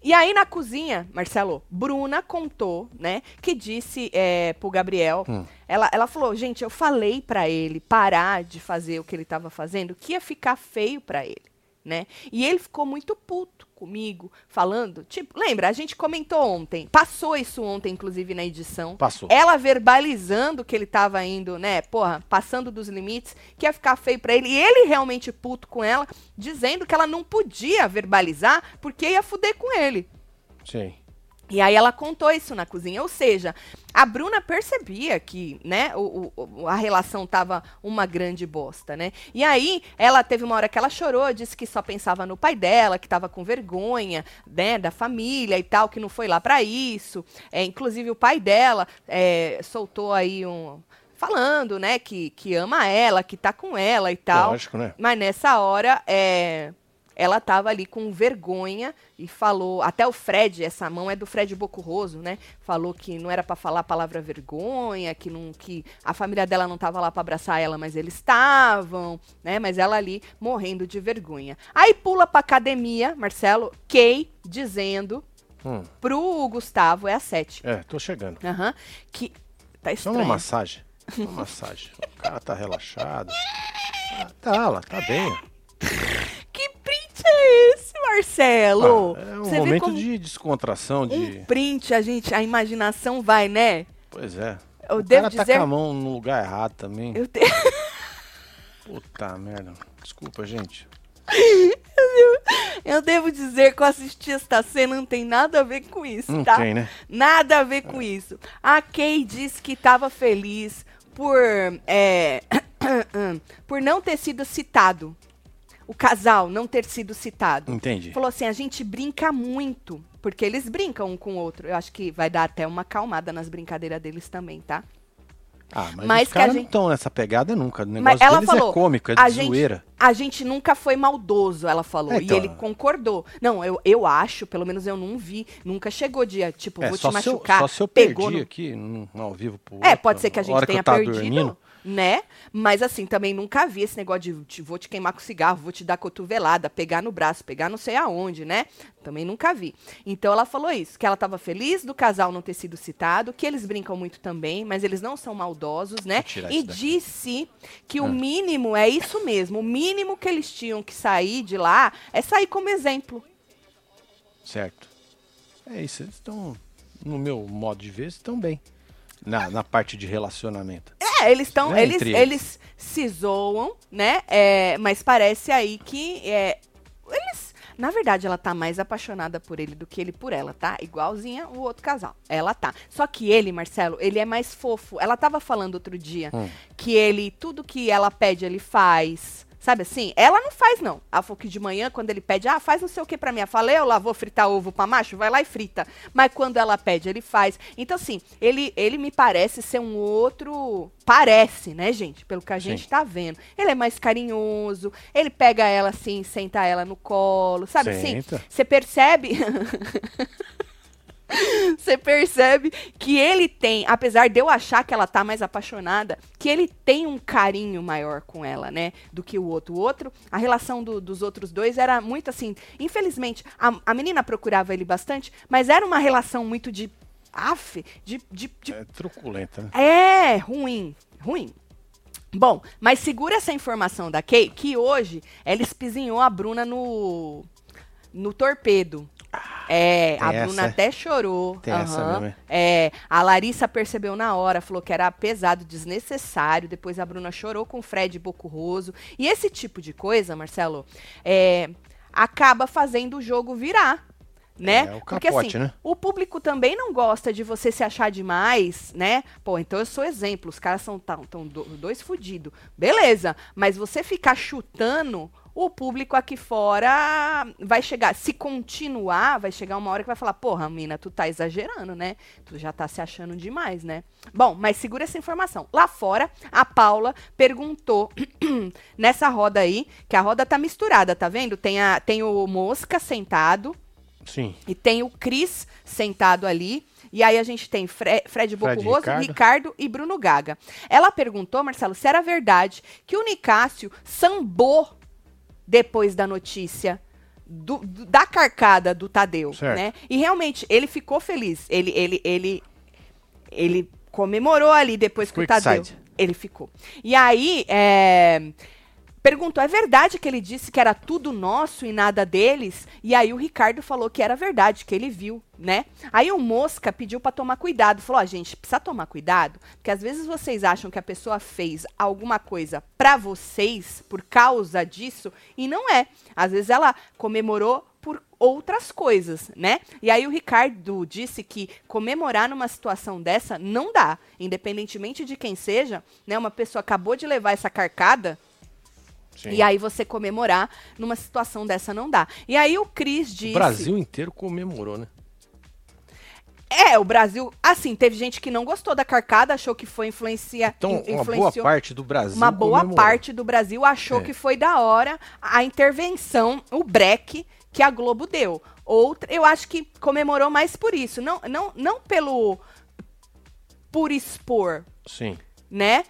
E aí na cozinha, Marcelo, Bruna contou, né, que disse é, pro Gabriel, Hum. ela, ela falou, gente, eu falei pra ele parar de fazer o que ele tava fazendo, que ia ficar feio pra ele, né? E ele ficou muito puto comigo, falando, tipo, lembra, a gente comentou ontem, passou isso ontem, inclusive, na edição, Passou. ela verbalizando que ele tava indo, né, porra, passando dos limites, que ia ficar feio pra ele, e ele realmente puto com ela, dizendo que ela não podia verbalizar porque ia fuder com ele. Sim. E aí ela contou isso na cozinha, ou seja, a Bruna percebia que, né, o, o- a relação tava uma grande bosta, né? E aí ela teve uma hora que ela chorou, disse que só pensava no pai dela, que tava com vergonha, né, da família e tal, que não foi lá pra isso. É, inclusive o pai dela é, soltou aí um falando, né, que, que ama ela, que tá com ela e tal. Lógico, né? Mas nessa hora, é, ela tava ali com vergonha e falou, até o Fred, essa mão é do Fred Bocurroso, né? Falou que não era pra falar a palavra vergonha, que não que a família dela não tava lá pra abraçar ela, mas eles estavam, né? Mas ela ali morrendo de vergonha. Aí pula pra academia, Marcelo, Kay dizendo Hum. pro Gustavo, é a sete, É, tô chegando. aham, que tá Só estranho. uma massagem. Uma massagem. O cara tá relaxado. Ah, tá lá, tá bem. Que é esse, Marcelo? Ah, é um Você momento de descontração, de. um print, a gente, a imaginação vai, né? Pois é. Eu o devo cara tá dizer. com a mão no lugar errado também. Eu, te- Puta merda. Desculpa, gente. eu devo dizer que eu assisti esta cena não tem nada a ver com isso, Não tá? tem, né? Nada a ver com isso. A Kay disse que estava feliz por, é, por não ter sido citado. O casal não ter sido citado. Entendi. Falou assim: a gente brinca muito. Porque eles brincam um com o outro. Eu acho que vai dar até uma acalmada nas brincadeiras deles também, tá? Ah, mas, Mas os caras não gente- estão nessa pegada nunca. O negócio Mas ela deles falou, é cômico, é a gente- zoeira. A gente nunca foi maldoso, ela falou. É, então. E ele concordou. Não, eu, eu acho, pelo menos eu não vi. Nunca chegou de, tipo, É, vou te se eu, machucar. só se eu perdi no- aqui no, ao vivo pro É, outro, pode ser que a gente tenha perdido, dormindo. Né? Mas assim, também nunca vi esse negócio de te- vou te queimar com cigarro, vou te dar cotovelada, pegar no braço, pegar não sei aonde, né? Também nunca vi. Então ela falou isso, que ela tava feliz do casal não ter sido citado, que eles brincam muito também, mas eles não são maldosos, né? E disse que o Ah. mínimo é isso mesmo, o mínimo que eles tinham que sair de lá é sair como exemplo. Certo. É isso, eles estão, no meu modo de ver, estão bem. Na, na parte de relacionamento. É, eles estão. Né, eles, eles. eles. se zoam, né? É, mas parece aí que. É, eles. Na verdade, ela tá mais apaixonada por ele do que ele por ela, tá? Igualzinha o outro casal. Ela tá. Só que ele, Marcelo, ele é mais fofo. Ela tava falando outro dia Hum. que ele, tudo que ela pede, ele faz. Sabe assim? Ela não faz, não. Ela falou que de manhã, quando ele pede, ah, faz não sei o que pra mim. Eu falei, eu lá vou fritar ovo pra macho, vai lá e frita. Mas quando ela pede, ele faz. Então, assim, ele, ele me parece ser um outro. Parece, né, gente? Pelo que a Sim. gente tá vendo. Ele é mais carinhoso, ele pega ela assim, senta ela no colo, sabe assim? Senta. Você percebe. Você percebe que ele tem, apesar de eu achar que ela tá mais apaixonada, que ele tem um carinho maior com ela, né? Do que o outro. O outro, a relação do- dos outros dois era muito assim. Infelizmente, a, a menina procurava ele bastante, mas era uma relação muito de. Af, de, de, de É truculenta, né? é, ruim, ruim. Bom, mas segura essa informação da Kay, que hoje ela espizinhou a Bruna no, no torpedo. É, a tem Bruna essa, é? até chorou. Tem essa aham. mesmo, É, a Larissa percebeu na hora, falou que era pesado, desnecessário. Depois a Bruna chorou com o Fred Bocurroso. E esse tipo de coisa, Marcelo, é, acaba fazendo o jogo virar. Né? É, o Porque capote, assim, né? o público também não gosta de você se achar demais, né? Pô, então eu sou exemplo, os caras são tão, tão do- dois fudidos. Beleza, mas você ficar chutando, o público aqui fora vai chegar. Se continuar, vai chegar uma hora que vai falar: porra, mina, tu tá exagerando, né? Tu já tá se achando demais, né? Bom, mas segura essa informação. Lá fora, a Paula perguntou nessa roda aí, que a roda tá misturada, tá vendo? Tem, a, tem o Mosca sentado. Sim. E tem o Cris sentado ali. E aí a gente tem Fre Fred Bocurroso, Ricardo. Ricardo. e Bruno Gaga. Ela perguntou, Marcelo, se era verdade que o Nicásio sambou depois da notícia do- do- da carcada do Tadeu, Certo. né? E realmente, ele ficou feliz. Ele, ele, ele, ele comemorou ali depois que o Tadeu... side. Ele ficou. E aí, é, perguntou: é verdade que ele disse que era tudo nosso e nada deles? E aí o Ricardo falou que era verdade, que ele viu, né? Aí o Mosca pediu pra tomar cuidado. Falou: ó, gente, precisa tomar cuidado, porque às vezes vocês acham que a pessoa fez alguma coisa pra vocês por causa disso, e não é. Às vezes ela comemorou por outras coisas, né? E aí o Ricardo disse que comemorar numa situação dessa não dá, independentemente de quem seja, né? Uma pessoa acabou de levar essa carcada, Sim. e aí você comemorar numa situação dessa não dá. E aí o Cris disse... O Brasil inteiro comemorou, né? É, o Brasil... Assim, teve gente que não gostou da carcada, achou que foi influencia... Então, uma boa parte do Brasil Uma boa comemorou. parte do Brasil achou É. que foi da hora a intervenção, o break que a Globo deu. Outra, eu acho que comemorou mais por isso, não, não, não pelo por expor, Sim, né?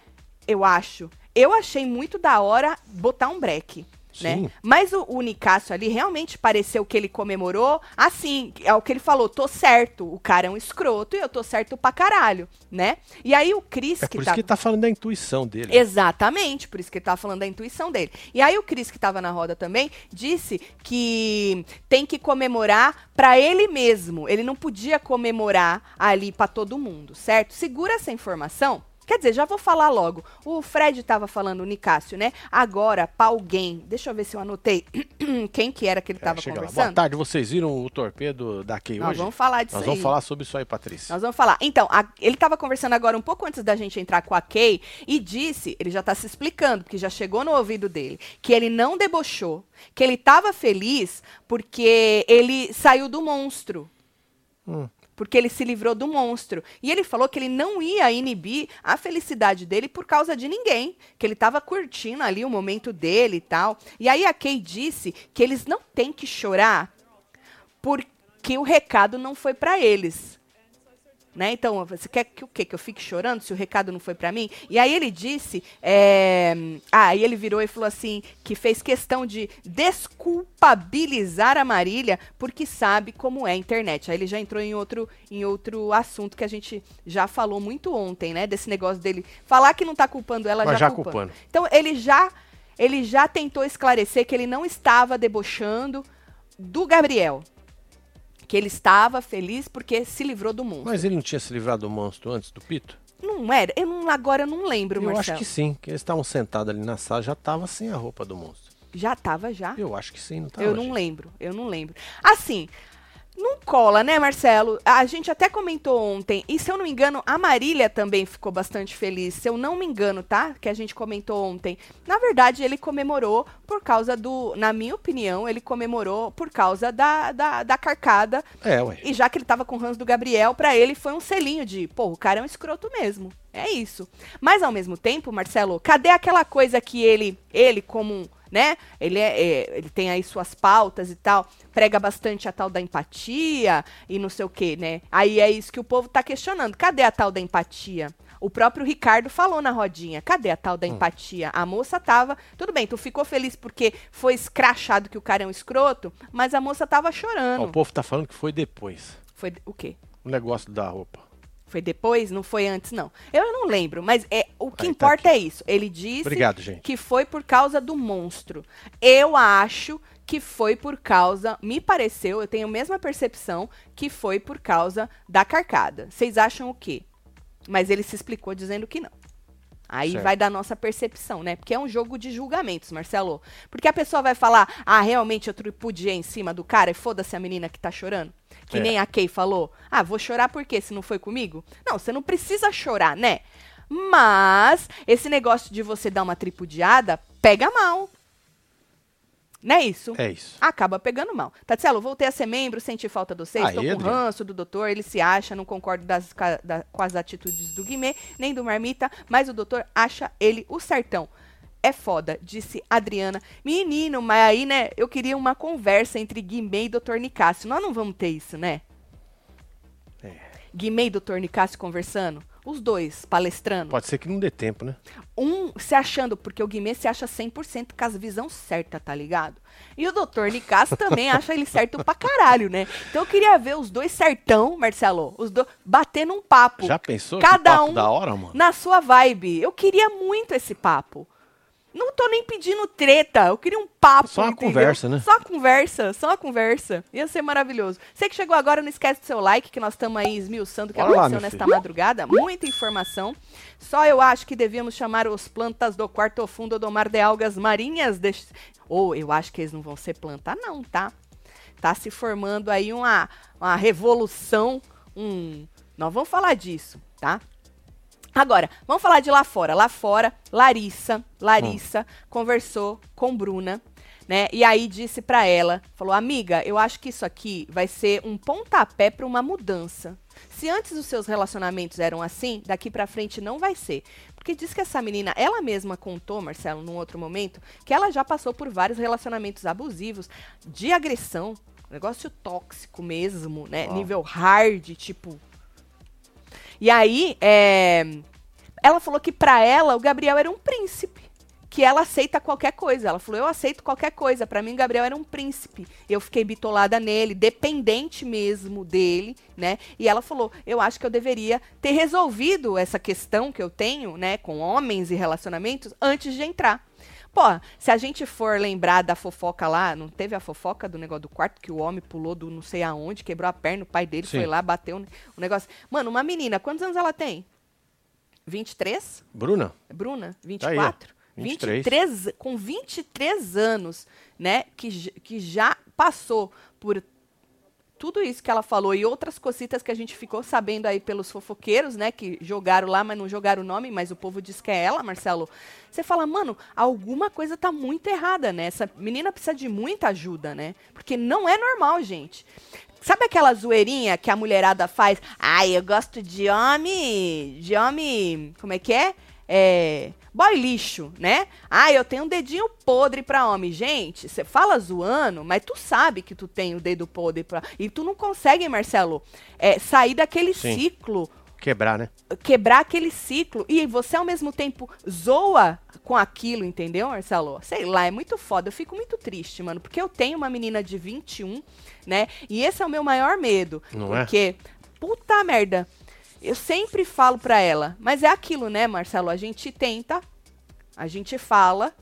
Eu acho. Eu achei muito da hora botar um break. né? Mas o, o Nicásio ali realmente pareceu que ele comemorou assim, é o que ele falou, tô certo, o cara é um escroto e eu tô certo pra caralho, né? E aí o Cris É que por tá isso que ele tá falando da intuição dele. Exatamente, por isso que ele tava falando da intuição dele. E aí o Cris, que tava na roda também, disse que tem que comemorar pra ele mesmo. Ele não podia comemorar ali pra todo mundo, certo? Segura essa informação. Quer dizer, já vou falar logo. O Fred tava falando, o Nicásio, né? Agora, pra alguém. Deixa eu ver se eu anotei quem que era que ele É, tava chega lá. Boa conversando. tarde, vocês viram o torpedo da Key Nós hoje? vamos falar disso Nós aí. vamos falar sobre isso aí, Patrícia. Nós vamos falar. Então, a- ele estava conversando agora um pouco antes da gente entrar com a Kay e disse, ele já está se explicando, porque já chegou no ouvido dele, que ele não debochou, que ele estava feliz porque ele saiu do monstro. Hum. Porque ele se livrou do monstro. E ele falou que ele não ia inibir a felicidade dele por causa de ninguém. Que ele estava curtindo ali o momento dele e tal. E aí a Kay disse que eles não têm que chorar porque o recado não foi para eles. Né? Então, você quer que o quê? Que eu fique chorando se o recado não foi para mim? E aí ele disse, é... ah, aí ele virou e falou assim, que fez questão de desculpabilizar a Marília porque sabe como é a internet. Aí ele já entrou em outro, em outro assunto que a gente já falou muito ontem, né? Desse negócio dele falar que não tá culpando ela, Mas já, já culpando. Então ele já, ele já tentou esclarecer que ele não estava debochando do Gabriel. Que ele estava feliz porque se livrou do mundo. Mas ele não tinha se livrado do monstro antes do Pito? Não era? Eu não, agora eu não lembro, Eu Marcelo. acho que sim, que eles estavam sentados ali na sala, já tava sem a roupa do monstro. Já tava, já? Eu acho que sim, não tava. Eu não gente? lembro, eu não lembro. Assim, não cola, né, Marcelo? A gente até comentou ontem, e se eu não me engano, a Marília também ficou bastante feliz. Se eu não me engano, tá? Que a gente comentou ontem. Na verdade, ele comemorou por causa do. Na minha opinião, ele comemorou por causa da, da, da carcada. É, ué. E já que ele tava com o Hans do Gabriel, pra ele foi um selinho de, pô, o cara é um escroto mesmo. É isso. Mas ao mesmo tempo, Marcelo, cadê aquela coisa que ele, ele como né? Ele é, é, ele tem aí suas pautas e tal, prega bastante a tal da empatia e não sei o quê, né? Aí é isso que o povo tá questionando. Cadê a tal da empatia? O próprio Ricardo falou na rodinha. Cadê a tal da empatia? A moça tava. Tudo bem, tu ficou feliz porque foi escrachado que o cara é um escroto, mas a moça tava Ó, chorando. o povo tá falando que foi depois. Foi o quê? O negócio da roupa. Foi depois? Não foi antes, não. Eu não lembro, mas é, o que Aí, tá importa é isso. Ele disse Obrigado, que foi por causa do monstro. Eu acho que foi por causa, me pareceu, eu tenho a mesma percepção, que foi por causa da carcada. Vocês acham o quê? Mas ele se explicou dizendo que não. Aí Certo. vai da nossa percepção, né? Porque é um jogo de julgamentos, Marcelo. Porque a pessoa vai falar, ah, realmente eu tripudiei em cima do cara e foda-se a menina que tá chorando. Que É. nem a Kay falou. Ah, vou chorar por quê? Se não foi comigo? Não, você não precisa chorar, né? Mas esse negócio de você dar uma tripudiada pega mal. Não é isso? É isso. acaba pegando mal. Tatselo, voltei a ser membro, senti falta de vocês, estou com Adriano. ranço do doutor, ele se acha, não concordo das da- com as atitudes do Guimê, nem do Marmita, mas o doutor acha ele o certão. É foda, disse Adriana. Menino, mas aí, né, eu queria uma conversa entre Guimê e doutor Nicásio. Nós não vamos ter isso, né? É. Guimê e doutor Nicásio conversando? Os dois palestrando? Pode ser que não dê tempo, né? um se achando, porque o Guimê se acha 100% com as visão certa, tá ligado? E o doutor Nicasso também acha ele certo pra caralho, né? Então eu queria ver os dois certão, Marcelo, os dois batendo um papo. Já pensou? que Cada papo um da hora, mano? na sua vibe. Eu queria muito esse papo. Não tô nem pedindo treta, eu queria um papo. Só uma entendeu? conversa, né? Só uma conversa, só uma conversa. Ia ser maravilhoso. Você que chegou agora, não esquece do seu like, que nós estamos aí esmiuçando o que lá, aconteceu meu nesta filho. madrugada. Muita informação. Só eu acho que devíamos chamar os plantas do quarto fundo do mar de algas marinhas. deste- Ou eu acho que eles não vão ser planta, não, tá? Tá se formando aí uma, uma revolução. Um... Nós vamos falar disso, tá? Agora, vamos falar de lá fora. Lá fora, Larissa, Larissa conversou com Bruna, né? E aí disse pra ela, falou: "Amiga, eu acho que isso aqui vai ser um pontapé pra uma mudança. Se antes os seus relacionamentos eram assim, daqui pra frente não vai ser. Porque diz que essa menina, ela mesma contou, Marcelo, num outro momento, que ela já passou por vários relacionamentos abusivos, de agressão, negócio tóxico mesmo, né? Uau. Nível hard, tipo, e aí, é, ela falou que pra ela o Gabriel era um príncipe. que ela aceita qualquer coisa. Ela falou: "Eu aceito qualquer coisa". Para mim, Gabriel era um príncipe. Eu fiquei bitolada nele, dependente mesmo dele, né? E ela falou: "Eu acho que eu deveria ter resolvido essa questão que eu tenho, né, com homens e relacionamentos antes de entrar". Pô, se a gente for lembrar da fofoca lá, não teve a fofoca do negócio do quarto que o homem pulou do não sei aonde, quebrou a perna, o pai dele Sim. foi lá, bateu o negócio. Mano, uma menina, quantos anos ela tem? 23? Bruna? Bruna? Tá 24? 23. 23, com 23 anos, né, que, que já passou por tudo isso que ela falou e outras cositas que a gente ficou sabendo aí pelos fofoqueiros, né, que jogaram lá, mas não jogaram o nome, mas o povo diz que é ela, Marcelo. Você fala, mano, alguma coisa tá muito errada, né? Essa menina precisa de muita ajuda, né? Porque não é normal, gente. Sabe aquela zoeirinha que a mulherada faz? Ai, eu gosto de homem, de homem, como é que é? É, boy lixo, né? Ah, eu tenho um dedinho podre pra homem. Gente, você fala zoando, mas tu sabe que tu tem o dedo podre pra... E tu não consegue, Marcelo, é, sair daquele Sim. ciclo Quebrar, né? quebrar aquele ciclo. E você, ao mesmo tempo, zoa com aquilo, entendeu, Marcelo? Sei lá, é muito foda. Eu fico muito triste, mano, porque eu tenho uma menina de 21, né? E esse é o meu maior medo. Não é? porque, puta merda, eu sempre falo pra ela, mas é aquilo, né, Marcelo? A gente tenta, a gente fala.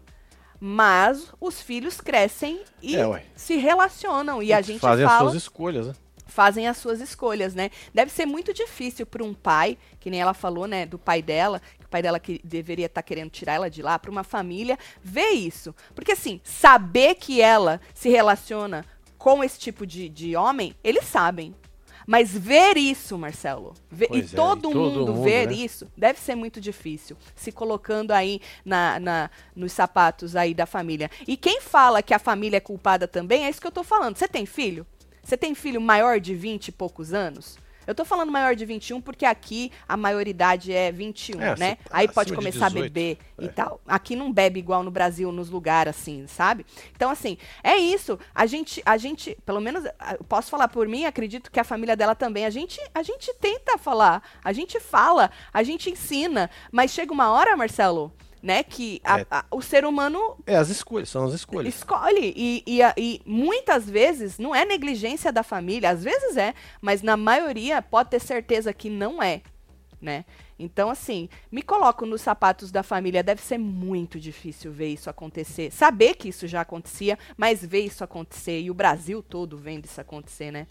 Mas os filhos crescem e É, se relacionam. E a gente Fazem fala as suas escolhas, né? fazem as suas escolhas, né? Deve ser muito difícil para um pai, que nem ela falou, né, do pai dela, que o pai dela que deveria estar querendo tirar ela de lá, para uma família ver isso. Porque assim, saber que ela se relaciona com esse tipo de, de homem, eles sabem. Mas ver isso, Marcelo, ver- e é, todo, e todo mundo, mundo, ver né? isso, deve ser muito difícil. Se colocando aí na, na- nos sapatos aí da família. E quem fala que a família é culpada também, é isso que eu tô falando. Você tem filho? Você tem filho maior de 20 e poucos anos? Eu tô falando maior de 21 porque aqui a maioridade é 21, É, né? Aí pode começar a 18, beber e é. tal. Aqui não bebe igual no Brasil, nos lugares assim, sabe? Então, assim, é isso. A gente, a gente, pelo menos, posso falar por mim, acredito que a família dela também. A gente, a gente tenta falar, a gente fala, a gente ensina. Mas chega uma hora, Marcelo, né, que a- É. a- o ser humano É, as escolhas, são as escolhas. Escolhe. E, e, e muitas vezes não é negligência da família, às vezes é, mas na maioria pode ter certeza que não é, né? Então, assim, me coloco nos sapatos da família. Deve ser muito difícil ver isso acontecer. Saber que isso já acontecia, mas ver isso acontecer. E o Brasil todo vendo isso acontecer, né?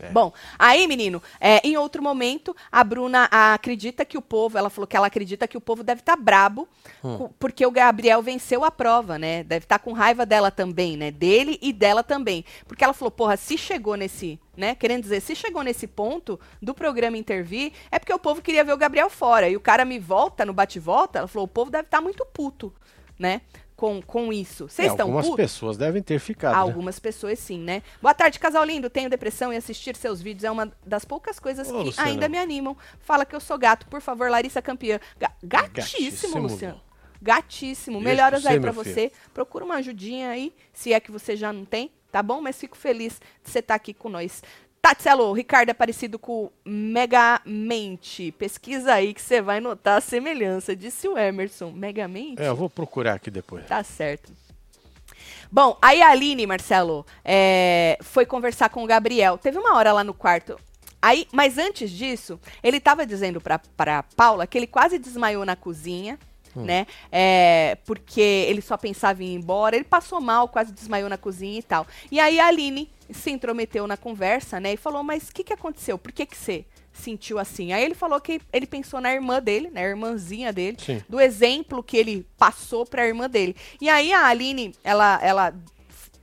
É. Bom, aí, menino, é, em outro momento, a Bruna acredita que o povo, ela falou que ela acredita que o povo deve estar brabo, Hum. porque o Gabriel venceu a prova, né? Deve estar com raiva dela também, né? Dele e dela também. Porque ela falou, porra, se chegou nesse, né? Querendo dizer, se chegou nesse ponto do programa intervir, é porque o povo queria ver o Gabriel fora. E o cara me volta no bate-volta, ela falou, o povo deve estar muito puto, né? Com, com isso. Vocês É, estão algumas putos? pessoas devem ter ficado. né? Algumas pessoas sim, né? Boa tarde, casal lindo. Tenho depressão e assistir seus vídeos é uma das poucas coisas Ô, que Luciana. ainda me animam. Fala que eu sou gato, por favor, Larissa campeã. Ga- gatíssimo, Gatíssimo, Luciano. Gatíssimo. Melhoras aí você, meu você. Procura uma ajudinha aí, se é que você já não tem, tá bom? Mas fico feliz de você estar aqui com nós. Tatselo, o Ricardo é parecido com o Megamente. Pesquisa aí que você vai notar a semelhança, disse o Emerson. Megamente? É, eu vou procurar aqui depois. Tá certo. Bom, aí a Aline, Marcelo, é, foi conversar com o Gabriel. Teve uma hora lá no quarto. Aí, mas antes disso, ele tava dizendo pra, pra Paula que ele quase desmaiou na cozinha, né? É, porque ele só pensava em ir embora. Ele passou mal, quase desmaiou na cozinha e tal. E aí a Aline se intrometeu na conversa, né? E falou: Mas o que, que aconteceu? Por que, que você sentiu assim? Aí ele falou que ele pensou na irmã dele, na irmãzinha dele, Sim. do exemplo que ele passou pra irmã dele. E aí a Aline, ela, ela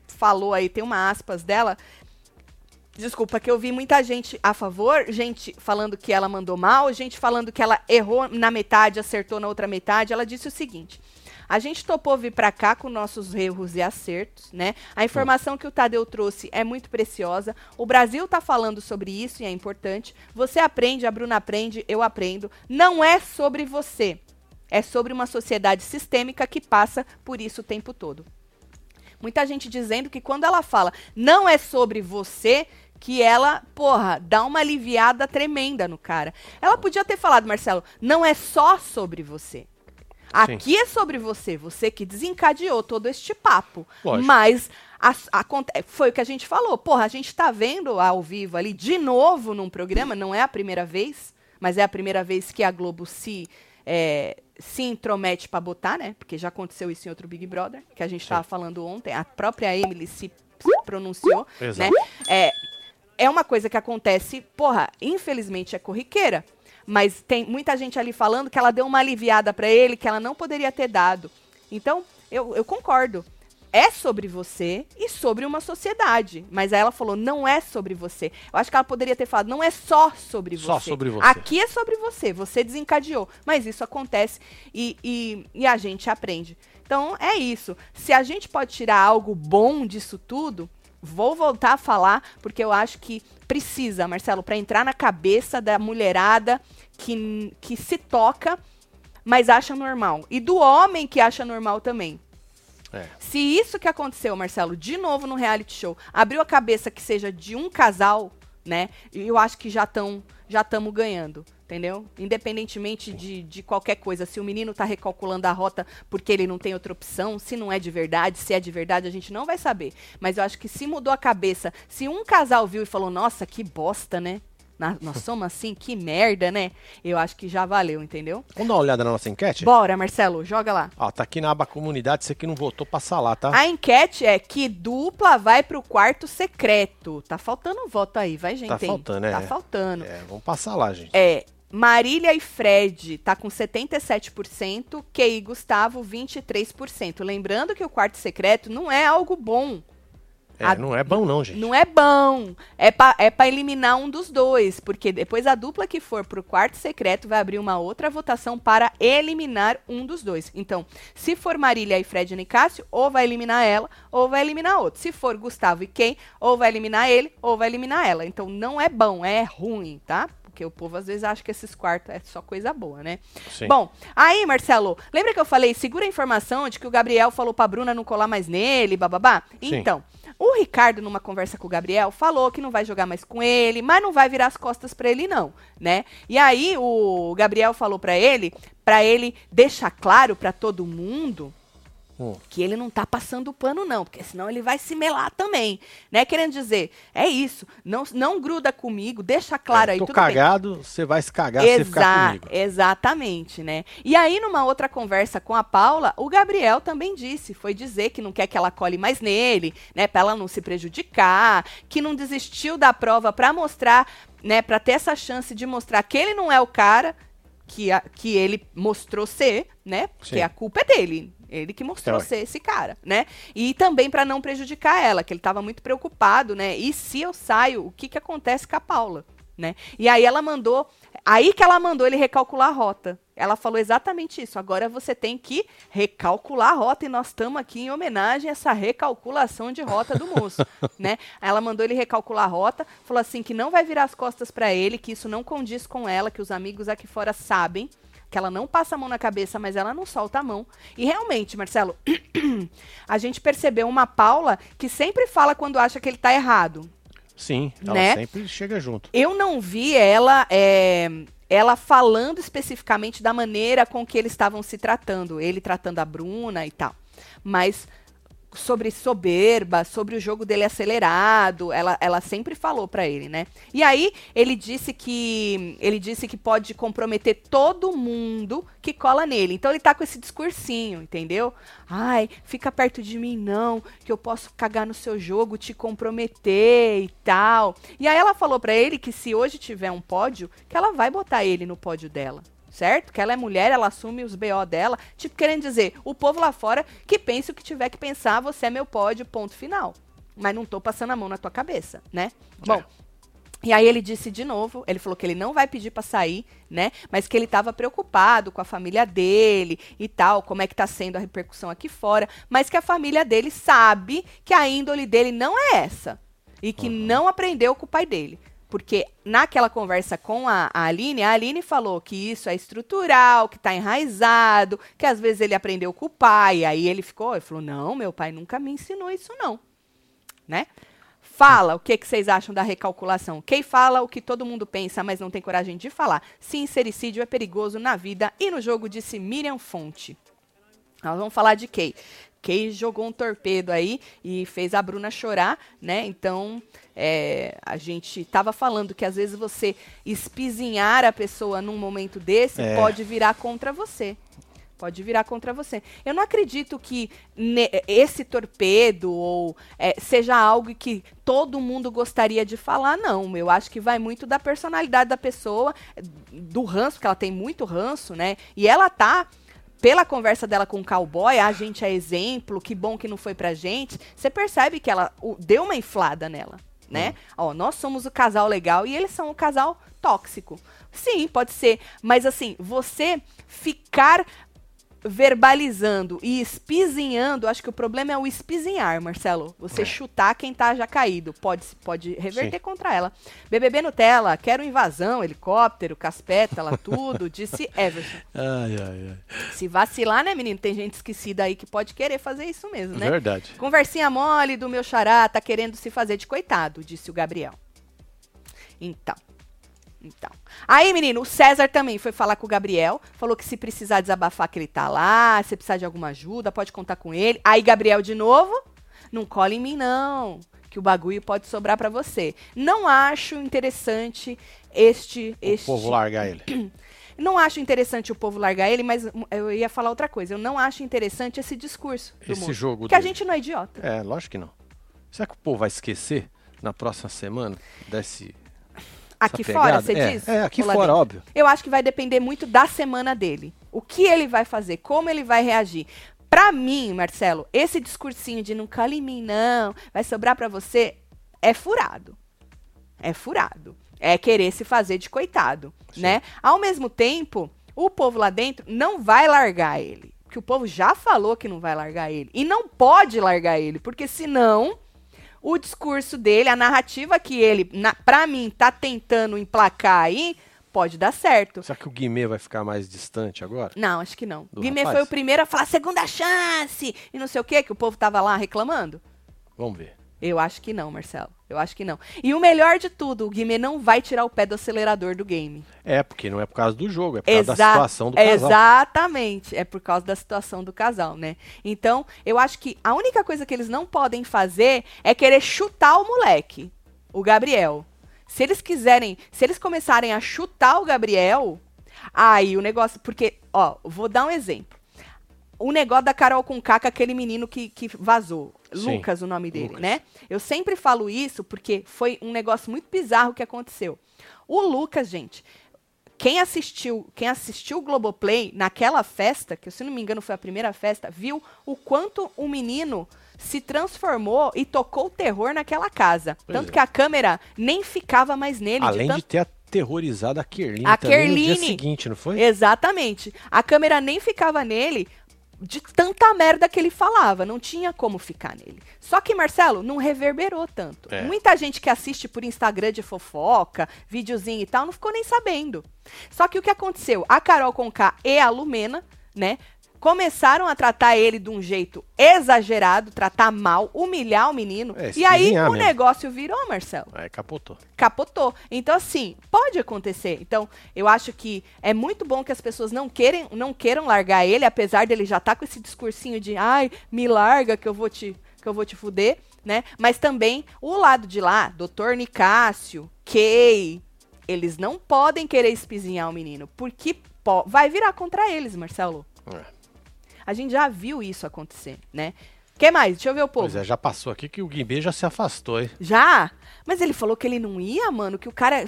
falou aí, tem uma aspas dela. Desculpa, que eu vi muita gente a favor, gente falando que ela mandou mal, gente falando que ela errou na metade, acertou na outra metade. Ela disse o seguinte: a gente topou vir pra cá com nossos erros e acertos, né? A informação que o Tadeu trouxe é muito preciosa. O Brasil tá falando sobre isso e é importante. Você aprende, a Bruna aprende, eu aprendo. Não é sobre você. É sobre uma sociedade sistêmica que passa por isso o tempo todo. Muita gente dizendo que quando ela fala não é sobre você, que ela, porra, dá uma aliviada tremenda no cara. Ela podia ter falado, Marcelo, não é só sobre você. Aqui é sobre você, você que desencadeou todo este papo. Lógico. Mas a- aconte- foi o que a gente falou. Porra, a gente tá vendo ao vivo ali de novo num programa, não é a primeira vez, mas é a primeira vez que a Globo se é, se intromete pra botar, né? Porque já aconteceu isso em outro Big Brother, que a gente tava falando ontem, a própria Emily se se pronunciou, Exato. né? É, é uma coisa que acontece, porra, infelizmente é corriqueira. Mas tem muita gente ali falando que ela deu uma aliviada pra ele, que ela não poderia ter dado. Então, eu, eu concordo. É sobre você e sobre uma sociedade. Mas aí ela falou, não é sobre você. Eu acho que ela poderia ter falado, não é só sobre você. Só sobre você. Aqui é sobre você, você desencadeou. Mas isso acontece e, e, e a gente aprende. Então, é isso. Se a gente pode tirar algo bom disso tudo, vou voltar a falar, porque eu acho que precisa, Marcelo, para entrar na cabeça da mulherada que, que se toca, mas acha normal. E do homem que acha normal também. É. Se isso que aconteceu, Marcelo, de novo no reality show, abriu a cabeça que seja de um casal, né? Eu acho que já estão já estamos ganhando, entendeu? Independentemente de, de qualquer coisa, se o menino tá recalculando a rota porque ele não tem outra opção, se não é de verdade, se é de verdade, a gente não vai saber. Mas eu acho que se mudou a cabeça, se um casal viu e falou, nossa, que bosta, né? Na- nós somos assim, que merda, né? Eu acho que já valeu, entendeu? Vamos dar uma olhada na nossa enquete? Bora, Marcelo, joga lá. Ó, tá aqui na aba comunidade, você que não votou, passa lá, tá? A enquete é que dupla vai pro quarto secreto. Tá faltando um voto aí, vai, gente? Tá faltando, é. Tá faltando. É, vamos passar lá, gente. É, Marília e Fred tá com 77%, Key e Gustavo 23%. Lembrando que o quarto secreto não é algo bom. É, a- não é bom não, gente. Não é bom. É pra, é pra eliminar um dos dois. Porque depois a dupla que for pro quarto secreto vai abrir uma outra votação para eliminar um dos dois. Então, se for Marília e Fred Nicásio, ou vai eliminar ela, ou vai eliminar outro. Se for Gustavo e Ken, ou vai eliminar ele, ou vai eliminar ela. Então, não é bom, é ruim, tá? Porque o povo às vezes acha que esses quartos é só coisa boa, né? Sim. Bom, aí, Marcelo, lembra que eu falei, segura a informação de que o Gabriel falou pra Bruna não colar mais nele, bababá? Sim. Então, o Ricardo, numa conversa com o Gabriel, falou que não vai jogar mais com ele, mas não vai virar as costas pra ele, não, né? E aí, o Gabriel falou pra ele, pra ele deixar claro pra todo mundo Hum. que ele não tá passando pano, não, porque senão ele vai se melar também, né? Querendo dizer, é isso, não, não gruda comigo, deixa claro É, aí, tô bem. cagado, você vai se cagar se você ficar comigo. Exatamente, né? E aí, numa outra conversa com a Paula, o Gabriel também disse, foi dizer que não quer que ela cole mais nele, né? Pra ela não se prejudicar, que não desistiu da prova pra mostrar, né? Pra ter essa chance de mostrar que ele não é o cara que, a- que ele mostrou ser, né? Porque Sim. a culpa é dele. Ele que mostrou Então, é. ser esse cara, né? E também pra não prejudicar ela, que ele tava muito preocupado, né? E se eu saio, o que que acontece com a Paula, né? E aí ela mandou, aí que ela mandou ele recalcular a rota. Ela falou exatamente isso. Agora você tem que recalcular a rota e nós estamos aqui em homenagem a essa recalculação de rota do moço, né? Aí ela mandou ele recalcular a rota, falou assim que não vai virar as costas pra ele, que isso não condiz com ela, que os amigos aqui fora sabem que ela não passa a mão na cabeça, mas ela não solta a mão. E realmente, Marcelo, a gente percebeu uma Paula que sempre fala quando acha que ele tá errado. Sim, ela Né? sempre chega junto. Eu não vi ela, é, ela falando especificamente da maneira com que eles estavam se tratando, ele tratando a Bruna e tal. Mas sobre soberba, sobre o jogo dele acelerado, ela, ela sempre falou pra ele, né? E aí ele disse que ele disse que pode comprometer todo mundo que cola nele. Então ele tá com esse discursinho, entendeu? Ai, fica perto de mim não, que eu posso cagar no seu jogo, te comprometer e tal. E aí ela falou pra ele que se hoje tiver um pódio, que ela vai botar ele no pódio dela. Certo? Que ela é mulher, ela assume os BO dela. Tipo, querendo dizer, o povo lá fora que pense o que tiver que pensar, você é meu pódio, ponto final. Mas não tô passando a mão na tua cabeça, né? Bom, e aí ele disse de novo, ele falou que ele não vai pedir pra sair, né? Mas que ele estava preocupado com a família dele e tal, como é que tá sendo a repercussão aqui fora, mas que a família dele sabe que a índole dele não é essa e que não aprendeu com o pai dele. Porque naquela conversa com a, a Aline, a Aline falou que isso é estrutural, que tá enraizado, que às vezes ele aprendeu com o pai. Aí ele ficou, ele falou: "Não, meu pai nunca me ensinou isso não", né? Fala o que, que vocês acham da recalculação. Quem fala o que todo mundo pensa, mas não tem coragem de falar. Sincericídio é perigoso na vida e no jogo, disse Miriam Fonte. Nós vamos falar de Kay. Kay jogou um torpedo aí e fez a Bruna chorar, né? Então, é, a gente estava falando que às vezes você espizinhar a pessoa num momento desse É. pode virar contra você. Pode virar contra você. Eu não acredito que ne- esse torpedo ou é, seja algo que todo mundo gostaria de falar, não. Eu acho que vai muito da personalidade da pessoa, do ranço, porque ela tem muito ranço, né? E ela tá pela conversa dela com o cowboy, a gente é exemplo, que bom que não foi pra gente. Você percebe que ela o- deu uma inflada nela, né? Ó, nós somos o casal legal e eles são o casal tóxico. Sim, pode ser, mas assim, você ficar verbalizando e espizinhando, acho que o problema é o espizinhar, Marcelo. Você É. chutar quem tá já caído. Pode, pode reverter Sim. contra ela. BBB Nutella, quero invasão, helicóptero, caspétala, tudo, disse Everson. Ai, ai, ai. Se vacilar, né, menino? Tem gente esquecida aí que pode querer fazer isso mesmo, né? Verdade. Conversinha mole do meu xará, tá querendo se fazer de coitado, disse o Gabriel. Então. Então. Aí, menino, o César também foi falar com o Gabriel, falou que se precisar desabafar que ele tá lá, se precisar de alguma ajuda, pode contar com ele. Aí, Gabriel de novo, não cola em mim não, que o bagulho pode sobrar pra você. Não acho interessante este O este povo largar ele. não acho interessante o povo largar ele, mas hum, eu ia falar outra coisa. Eu não acho interessante esse discurso do Esse mundo. jogo Porque a dele. gente não é idiota. É, lógico que não. Será que o povo vai esquecer na próxima semana desse. Aqui fora, você é, diz? É, aqui fora, dentro? óbvio. Eu acho que vai depender muito da semana dele. O que ele vai fazer, como ele vai reagir. Pra mim, Marcelo, esse discursinho de não cala em mim, não, vai sobrar pra você, é furado. É furado. É querer se fazer de coitado, Sim. né? Ao mesmo tempo, o povo lá dentro não vai largar ele. Porque o povo já falou que não vai largar ele. E não pode largar ele, porque senão o discurso dele, a narrativa que ele, na, pra mim, tá tentando emplacar aí, pode dar certo. Será que o Guimê vai ficar mais distante agora? Não, acho que não. Do Guimê rapaz? foi o primeiro a falar segunda chance e não sei o que, que o povo tava lá reclamando. Vamos ver. Eu acho que não, Marcelo. Eu acho que não. E o melhor de tudo, o Guimê não vai tirar o pé do acelerador do game. É, porque não é por causa do jogo, é por causa da situação do casal. Exatamente. É por causa da situação do casal, né? Então, eu acho que a única coisa que eles não podem fazer é querer chutar o moleque, o Gabriel. Se eles quiserem, se eles começarem a chutar o Gabriel, aí o negócio. Porque, ó, vou dar um exemplo. O negócio da Carol com K, com aquele menino que, que vazou. Sim, Lucas, o nome dele, Lucas. né? Eu sempre falo isso porque foi um negócio muito bizarro que aconteceu. O Lucas, gente, quem assistiu, quem assistiu o Globoplay naquela festa, que se não me engano foi a primeira festa, viu o quanto o menino se transformou e tocou terror naquela casa. Pois tanto é. que a câmera nem ficava mais nele. Além tanto de ter aterrorizado a Kerline A também no dia Kerline. seguinte, não foi? Exatamente. A câmera nem ficava nele de tanta merda que ele falava. Não tinha como ficar nele. Só que, Marcelo, não reverberou tanto. É. Muita gente que assiste por Instagram de fofoca, videozinho e tal, não ficou nem sabendo. Só que o que aconteceu? A Carol Conká e a Lumena, né? Começaram a tratar ele de um jeito exagerado, tratar mal, humilhar o menino. É, e aí o mesmo. negócio virou, Marcelo Aí capotou. capotou. Então, assim, pode acontecer. Então, eu acho que é muito bom que as pessoas não, querem, não queiram largar ele, apesar dele já estar com esse discursinho de ai, me larga que eu vou te, que eu vou te fuder, né? Mas também o lado de lá, Dr. Nicásio, Kay, eles não podem querer espizinhar o menino, porque po- vai virar contra eles, Marcelo. É. A gente já viu isso acontecer, né? que mais? Deixa eu ver o povo. Pois é, já passou aqui que o Guimê já se afastou, hein? Já? Mas ele falou que ele não ia, mano, que o cara é,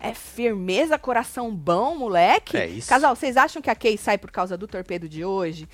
é firmeza, coração bom, moleque. É isso. Casal, vocês acham que a Kay sai por causa do torpedo de hoje?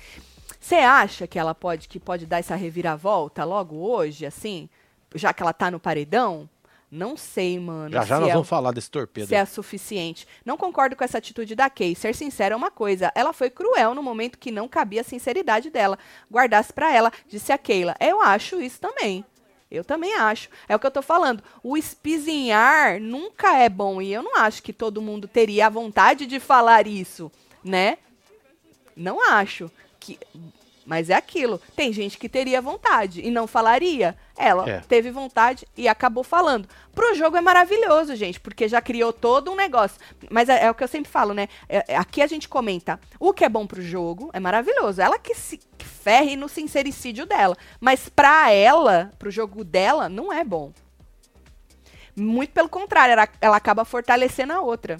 Você acha que ela pode que pode dar essa reviravolta logo hoje, assim? Já que ela tá no paredão? Não sei, mano. Já já nós é- vamos falar desse torpedo. se é suficiente. Não concordo com essa atitude da Kay. Ser sincera é uma coisa. Ela foi cruel no momento que não cabia a sinceridade dela. Guardasse pra ela, disse a Keila. Eu acho isso também. Eu também acho. É o que eu tô falando. O espizinhar nunca é bom. E eu não acho que todo mundo teria a vontade de falar isso, né? Não acho. Que Mas é aquilo. Tem gente que teria vontade e não falaria. Ela É. teve vontade e acabou falando. Pro jogo é maravilhoso, gente, porque já criou todo um negócio. Mas é, é o que eu sempre falo, né? É- é- aqui a gente comenta o que é bom pro jogo, é maravilhoso. Ela que se que ferre no sincericídio dela. Mas pra ela, pro jogo dela, não é bom. Muito pelo contrário, ela, ela acaba fortalecendo a outra.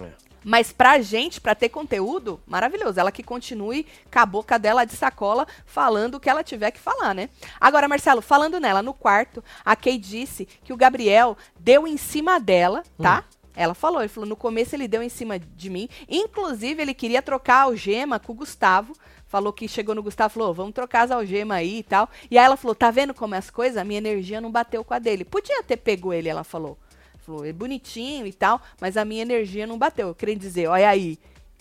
É. Mas pra gente, pra ter conteúdo, maravilhoso. Ela que continue com a boca dela de sacola, falando o que ela tiver que falar, né? Agora, Marcelo, falando nela, no quarto, a Kay disse que o Gabriel deu em cima dela, tá? Ela falou, ele falou, no começo ele deu em cima de mim. Inclusive, ele queria trocar a algema com o Gustavo. Falou que chegou no Gustavo e falou, vamos trocar as algemas aí e tal. E aí ela falou, tá vendo como é as coisas? A minha energia não bateu com a dele. Podia ter pego ele, ela falou. É bonitinho e tal, mas a minha energia não bateu. Eu queria dizer, olha aí,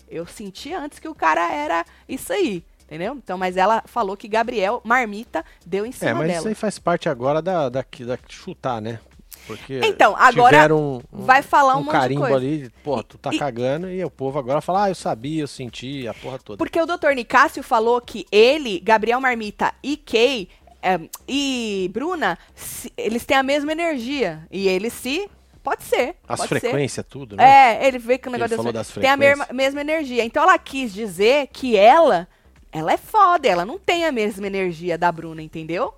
eu senti antes que o cara era isso aí, entendeu? Então, mas ela falou que Gabriel, marmita, deu em cima É, mas dela. isso aí faz parte agora da, da, da chutar, né? Porque Então, agora um, um- vai falar um um monte de carimbo coisa. ali, pô, tu tá E- cagando, e o povo agora fala, ah, eu sabia, eu senti, a porra toda. Porque o Dr. Nicásio falou que ele, Gabriel Marmita e Kay é, e Bruna, se- eles têm a mesma energia. E eles se. Pode ser. As frequências, tudo, né? É, ele veio com o Ele negócio falou das das fre- Tem a mesma, frequências. mesma energia. Então ela quis dizer que ela, ela é foda, ela não tem a mesma energia da Bruna, entendeu?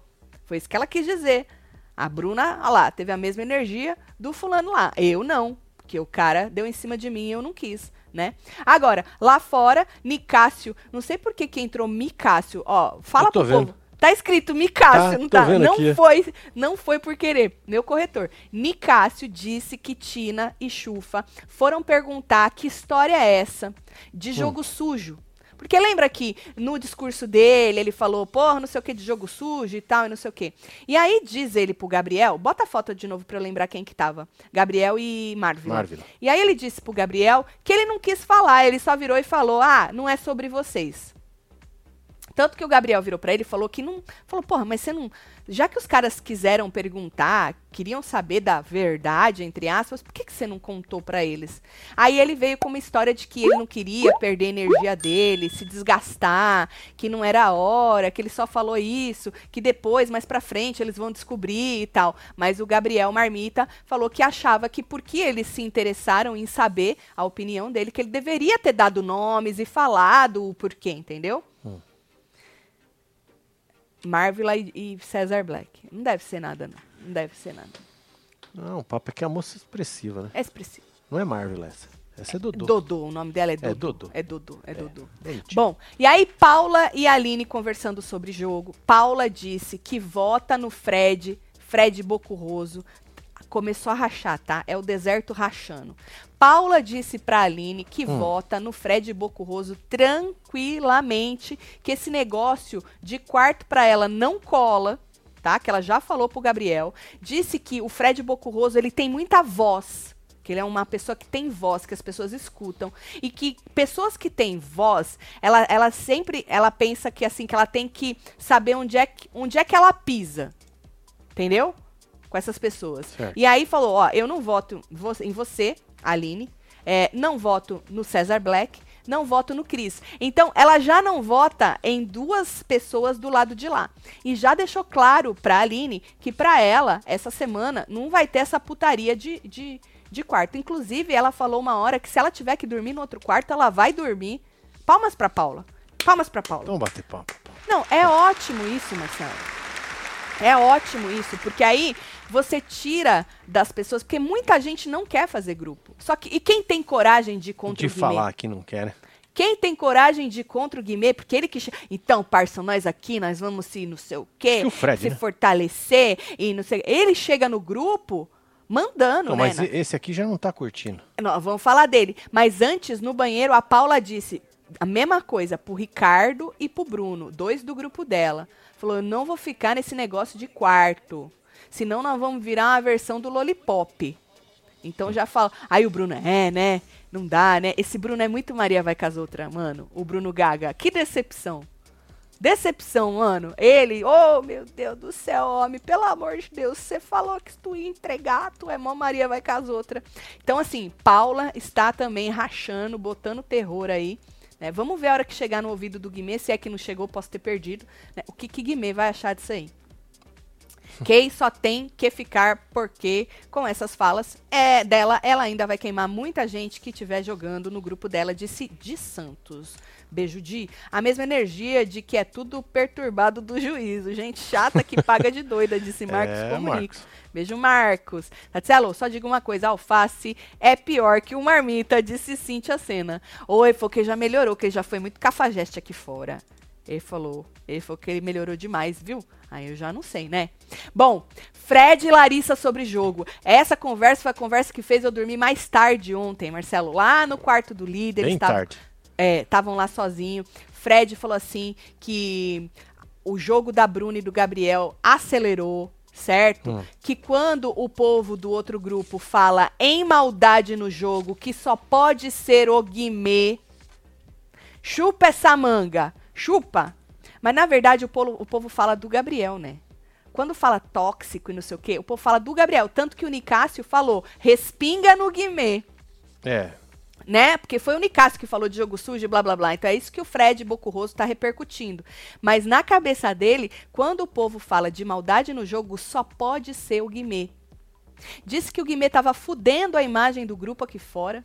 Foi isso que ela quis dizer. A Bruna, olha lá, teve a mesma energia do fulano lá. Eu não, porque o cara deu em cima de mim e eu não quis, né? Agora, lá fora, Nicásio, não sei por que que entrou Micácio, ó, fala pro vendo. povo. Tá escrito Micácio, Tá, não tá? Não aqui. foi, não foi por querer. Meu corretor. Nicásio disse que Tina e Chufa foram perguntar que história é essa Hum. de jogo sujo. Porque lembra que no discurso dele, ele falou, porra, não sei o que de jogo sujo e tal, e não sei o que. E aí diz ele pro Gabriel, bota a foto de novo pra eu lembrar quem que tava. Gabriel e Marvel. Marvel. E aí ele disse pro Gabriel que ele não quis falar, ele só virou e falou, ah, não é sobre vocês. Tanto que o Gabriel virou pra ele e falou que não. Falou, porra, mas você não. Já que os caras quiseram perguntar, queriam saber da verdade, entre aspas, por que, que você não contou pra eles? Aí ele veio com uma história de que ele não queria perder a energia dele, se desgastar, que não era a hora, que ele só falou isso, que depois, mais pra frente, eles vão descobrir e tal. Mas o Gabriel Marmita falou que achava que porque eles se interessaram em saber a opinião dele, que ele deveria ter dado nomes e falado o porquê, entendeu? Marvel e, e Cesar Black. Não deve ser nada, não. Não deve ser nada. Não, o papo é que é a moça expressiva, né? É expressivo. Não é Marvel essa. Essa é Dodô. Dodô, o nome dela é Dodô. É Dodô. É Dodô, é Dodô. Bonitinho. Bom, e aí Paula e Aline conversando sobre jogo. Paula disse que vota no Fred, Fred Bocurroso. Começou a rachar, tá? É o deserto rachando. Paula disse pra Aline que Hum. vota no Fred Bocurroso tranquilamente, que esse negócio de quarto pra ela não cola, tá? Que ela já falou pro Gabriel. Disse que o Fred Bocurroso, ele tem muita voz. Que ele é uma pessoa que tem voz, que as pessoas escutam. E que pessoas que têm voz, ela, ela sempre ela pensa que assim, que ela tem que saber onde é que, onde é que ela pisa. Entendeu? Com essas pessoas. Certo. E aí falou, ó, eu não voto vo- em você, Aline. é, não voto no Cesar Black. Não voto no Cris. Então, ela já não vota em duas pessoas do lado de lá. E já deixou claro pra Aline que pra ela, essa semana, não vai ter essa putaria de, de, de quarto. Inclusive, ela falou uma hora que se ela tiver que dormir no outro quarto, ela vai dormir. Palmas pra Paula. Palmas pra Paula. Então bater papo. Não, é ótimo isso, Marcelo. É ótimo isso, porque aí você tira das pessoas, porque muita gente não quer fazer grupo. Só que e quem tem coragem de ir contra De o Guimê? falar que não quer, né? Quem tem coragem de ir contra o Guimê, porque ele que então, parça, nós aqui, nós vamos se não sei o quê, Fred, se né? fortalecer e não sei, ele chega no grupo mandando, Não, né? mas esse aqui já não tá curtindo. não, vamos falar dele. Mas antes, no banheiro, a Paula disse a mesma coisa pro Ricardo e pro Bruno, dois do grupo dela. Falou: eu não vou ficar nesse negócio de quarto. Senão nós vamos virar uma versão do Lollipop. Então já fala. Aí o Bruno, é, né? Não dá, né? Esse Bruno é muito Maria vai com as outras, mano. O Bruno Gaga. Que decepção. Decepção, mano. Ele, oh meu Deus do céu, homem, pelo amor de Deus, você falou que tu ia entregar, tu é mó Maria vai com as outras. Então, assim, Paula está também rachando, botando terror aí Né? Vamos ver a hora que chegar no ouvido do Guimê, se é que não chegou, posso ter perdido. Né? O que, que Guimê vai achar disso aí? Kay só tem que ficar porque com essas falas é dela, ela ainda vai queimar muita gente que estiver jogando no grupo dela, disse de Santos. Beijo de a mesma energia de que é tudo perturbado do juízo. Gente chata que paga de doida, disse Marcos É, Comunico. Beijo, Marcos. Tatielo, só digo uma coisa: alface é pior que o marmita, disse Cintia Sena. Oi, falou que já melhorou, que já foi muito cafajeste aqui fora. Ele falou, ele falou que ele melhorou demais, viu? Aí eu já não sei, né? Bom, Fred e Larissa sobre jogo. Essa conversa foi a conversa que fez eu dormir mais tarde ontem, Marcelo. Lá no quarto do líder. Bem tavam- tarde. estavam lá sozinho. Fred falou assim que o jogo da Bruna e do Gabriel acelerou, certo? Hum. Que quando o povo do outro grupo fala em maldade no jogo, que só pode ser o Guimê, chupa essa manga, chupa. Mas na verdade o povo, o povo fala do Gabriel, né? Quando fala tóxico e não sei o quê, o povo fala do Gabriel. Tanto que o Nicásio falou, respinga no Guimê É. né? Porque foi o Nicasso que falou de jogo sujo e blá blá blá. Então é isso que o Fred Bocurroso tá repercutindo. Mas na cabeça dele, quando o povo fala de maldade no jogo, só pode ser o Guimê. Disse que o Guimê tava fudendo a imagem do grupo aqui fora.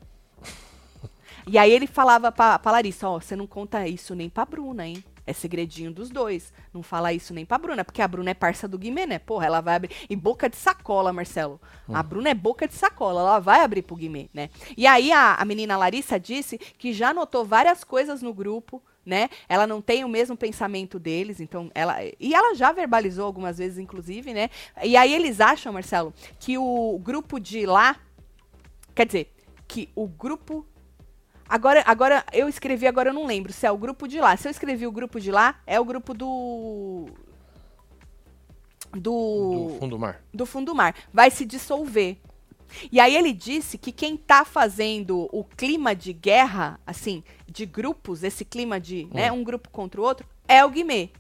E aí ele falava pra, pra Larissa, ó, você não conta isso nem pra Bruna, hein? É segredinho dos dois. Não fala isso nem pra Bruna, porque a Bruna é parça do Guimê, né? Porra, ela vai abrir. E boca de sacola, Marcelo. A Bruna é boca de sacola, ela vai abrir pro Guimê, né? E aí a, a menina Larissa disse que já notou várias coisas no grupo, né? Ela não tem o mesmo pensamento deles, então ela. E ela já verbalizou algumas vezes, inclusive, né? E aí eles acham, Marcelo, que o grupo de lá. Quer dizer, que o grupo Agora, agora eu escrevi, agora eu não lembro se é o grupo de lá. Se eu escrevi o grupo de lá, é o grupo do. Do. Do fundo do mar. do fundo do mar. Vai se dissolver. E aí ele disse que quem tá fazendo o clima de guerra, assim, de grupos, esse clima de, né, um grupo contra o outro, é o Guimê.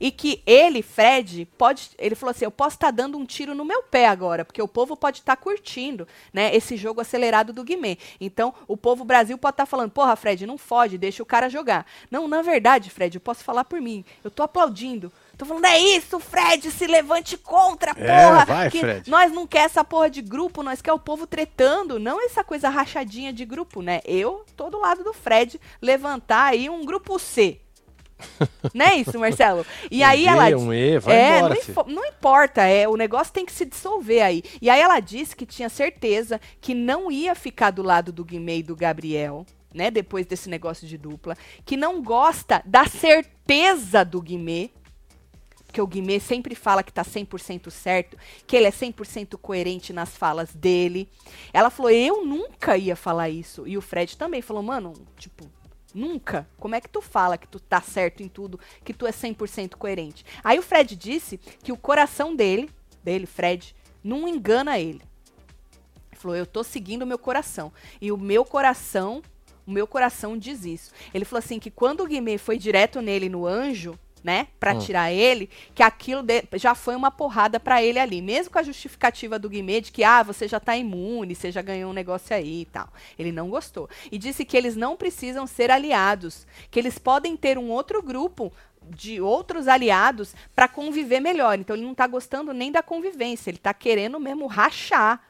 E que ele, Fred, pode. Ele falou assim: eu posso estar dando um tiro no meu pé agora, porque o povo pode estar curtindo, né? Esse jogo acelerado do Guimê. Então, o povo Brasil pode estar falando: porra, Fred, não fode, deixa o cara jogar. Não, na verdade, Fred, eu posso falar por mim. Eu tô aplaudindo. Tô falando, é isso, Fred, se levante contra, É, porra. vai, que Fred. Nós não quer essa porra de grupo, nós quer o povo tretando, não essa coisa rachadinha de grupo, né? Eu tô do lado do Fred levantar aí um grupo C. não é isso, Marcelo? E Um aí D, ela um E, vai é, embora, não, não importa, é, o negócio tem que se dissolver aí. E aí ela disse que tinha certeza que não ia ficar do lado do Guimê e do Gabriel, né, depois desse negócio de dupla, que não gosta da certeza do Guimê, porque o Guimê sempre fala que tá 100% certo, que ele é 100% coerente nas falas dele. Ela falou, eu nunca ia falar isso. E o Fred também falou, mano, tipo, nunca. Como é que tu fala que tu tá certo em tudo, que tu é 100% coerente? Aí o Fred disse que o coração dele, dele, Fred, não engana ele. Ele falou, eu tô seguindo o meu coração. E o meu coração, o meu coração diz isso. Ele falou assim que quando o Guimê foi direto nele no anjo, né, Pra Hum. tirar ele, que aquilo de- já foi uma porrada pra ele ali, mesmo com a justificativa do Guimê de que ah, você já tá imune, você já ganhou um negócio aí e tal. Ele não gostou e disse que eles não precisam ser aliados, que eles podem ter um outro grupo de outros aliados pra conviver melhor. Então ele não tá gostando nem da convivência, ele tá querendo mesmo rachar.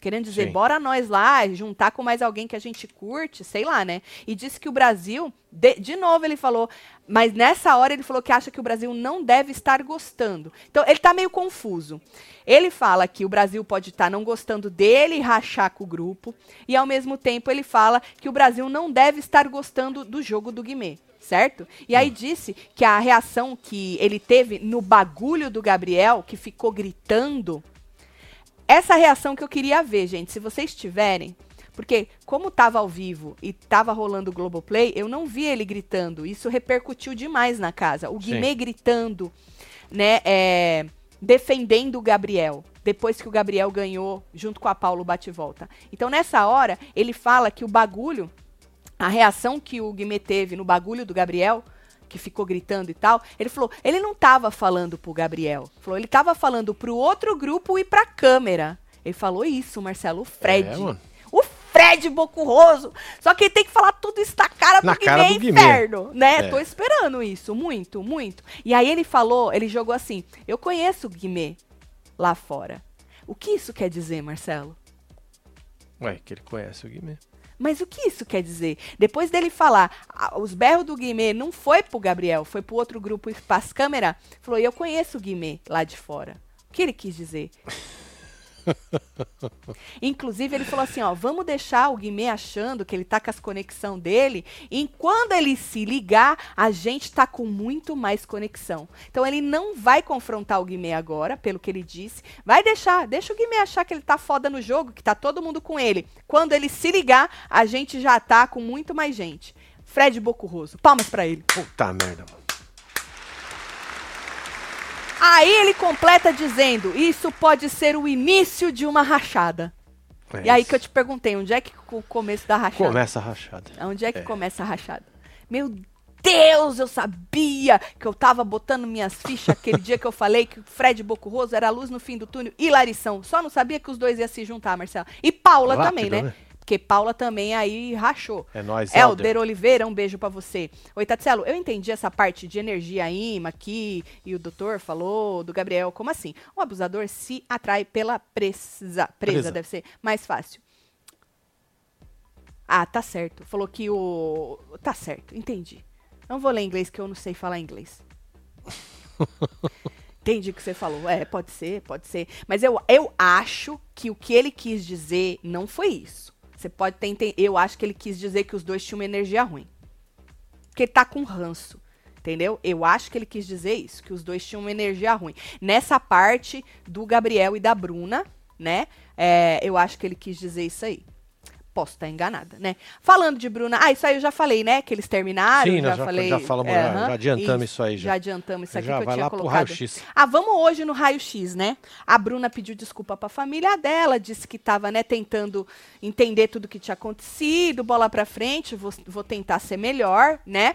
Querendo dizer, Sim. bora nós lá, juntar com mais alguém que a gente curte, sei lá, né? E disse que o Brasil, de, de novo ele falou, mas nessa hora ele falou que acha que o Brasil não deve estar gostando. Então ele tá meio confuso. Ele fala que o Brasil pode estar não gostando dele e rachar com o grupo, e ao mesmo tempo ele fala que o Brasil não deve estar gostando do jogo do Guimê. Certo? E aí disse que a reação que ele teve no bagulho do Gabriel, que ficou gritando, essa reação que eu queria ver, gente, se vocês tiverem, porque como tava ao vivo e tava rolando o Globoplay, eu não vi ele gritando. Isso repercutiu demais na casa. O Sim. Guimê gritando, né, é, defendendo o Gabriel, depois que o Gabriel ganhou junto com a Paulo bate-volta. Então nessa hora, ele fala que o bagulho, a reação que o Guimê teve no bagulho do Gabriel, que ficou gritando e tal, ele falou, ele não tava falando pro Gabriel. Falou, ele tava falando pro outro grupo e pra câmera. Ele falou isso, Marcelo, o Fred. É, mano. o Fred Bocurroso. Só que ele tem que falar tudo isso na cara Na do cara Guimê do Guimê. inferno, né? É. Tô esperando isso, muito, muito. E aí ele falou, ele jogou assim, eu conheço o Guimê lá fora. O que isso quer dizer, Marcelo? Ué, que ele conhece o Guimê. Mas o que isso quer dizer? Depois dele falar, ah, os berros do Guimê não foi pro Gabriel, foi pro outro grupo Espaço Câmera, falou, eu conheço o Guimê lá de fora. O que ele quis dizer? Inclusive, ele falou assim, ó, vamos deixar o Guimê achando que ele tá com as conexão dele, e quando ele se ligar, a gente tá com muito mais conexão. Então, ele não vai confrontar o Guimê agora, pelo que ele disse, vai deixar, deixa o Guimê achar que ele tá foda no jogo, que tá todo mundo com ele. Quando ele se ligar, a gente já tá com muito mais gente. Fred Bocurroso, palmas pra ele. Puta merda, mano. Aí ele completa dizendo: Isso pode ser o início de uma rachada. É e aí que eu te perguntei: onde é que o começo da rachada? Começa a rachada. Onde é que É. começa a rachada? Meu Deus, eu sabia que eu tava botando minhas fichas aquele dia que eu falei que o Fred Bocurroso era a luz no fim do túnel e Larição. Só não sabia que os dois iam se juntar, Marcelo. E Paula Rápido, também, né? né? Porque Paula também aí rachou. É nóis, Helder Helder. Oliveira, um beijo pra você. Oi, Tatselo, eu entendi essa parte de energia imã aqui, e o doutor falou do Gabriel, como assim? O abusador se atrai pela presa, presa, Presa. deve ser mais fácil. Ah, tá certo. Falou que o... Tá certo, entendi. Não vou ler inglês, que eu não sei falar inglês. Entendi o que você falou. É, pode ser, pode ser. Mas eu, eu acho que o que ele quis dizer não foi isso. Você pode ter. Eu acho que ele quis dizer que os dois tinham uma energia ruim. Porque ele tá com ranço. Entendeu? Eu acho que ele quis dizer isso, que os dois tinham uma energia ruim. Nessa parte do Gabriel e da Bruna, né? é, eu acho que ele quis dizer isso aí. Posso estar enganada, né? Falando de Bruna, ah, isso aí eu já falei, né? Que eles terminaram. Sim, já, já- falei. já falamos, é, já- já adiantamos isso aí, já. Já adiantamos isso aqui Já que eu tinha colocado. Ah, vamos hoje no raio-x, né? A Bruna pediu desculpa pra família dela, disse que estava, né, tentando entender tudo que tinha acontecido, bola pra frente, vou, vou tentar ser melhor, né?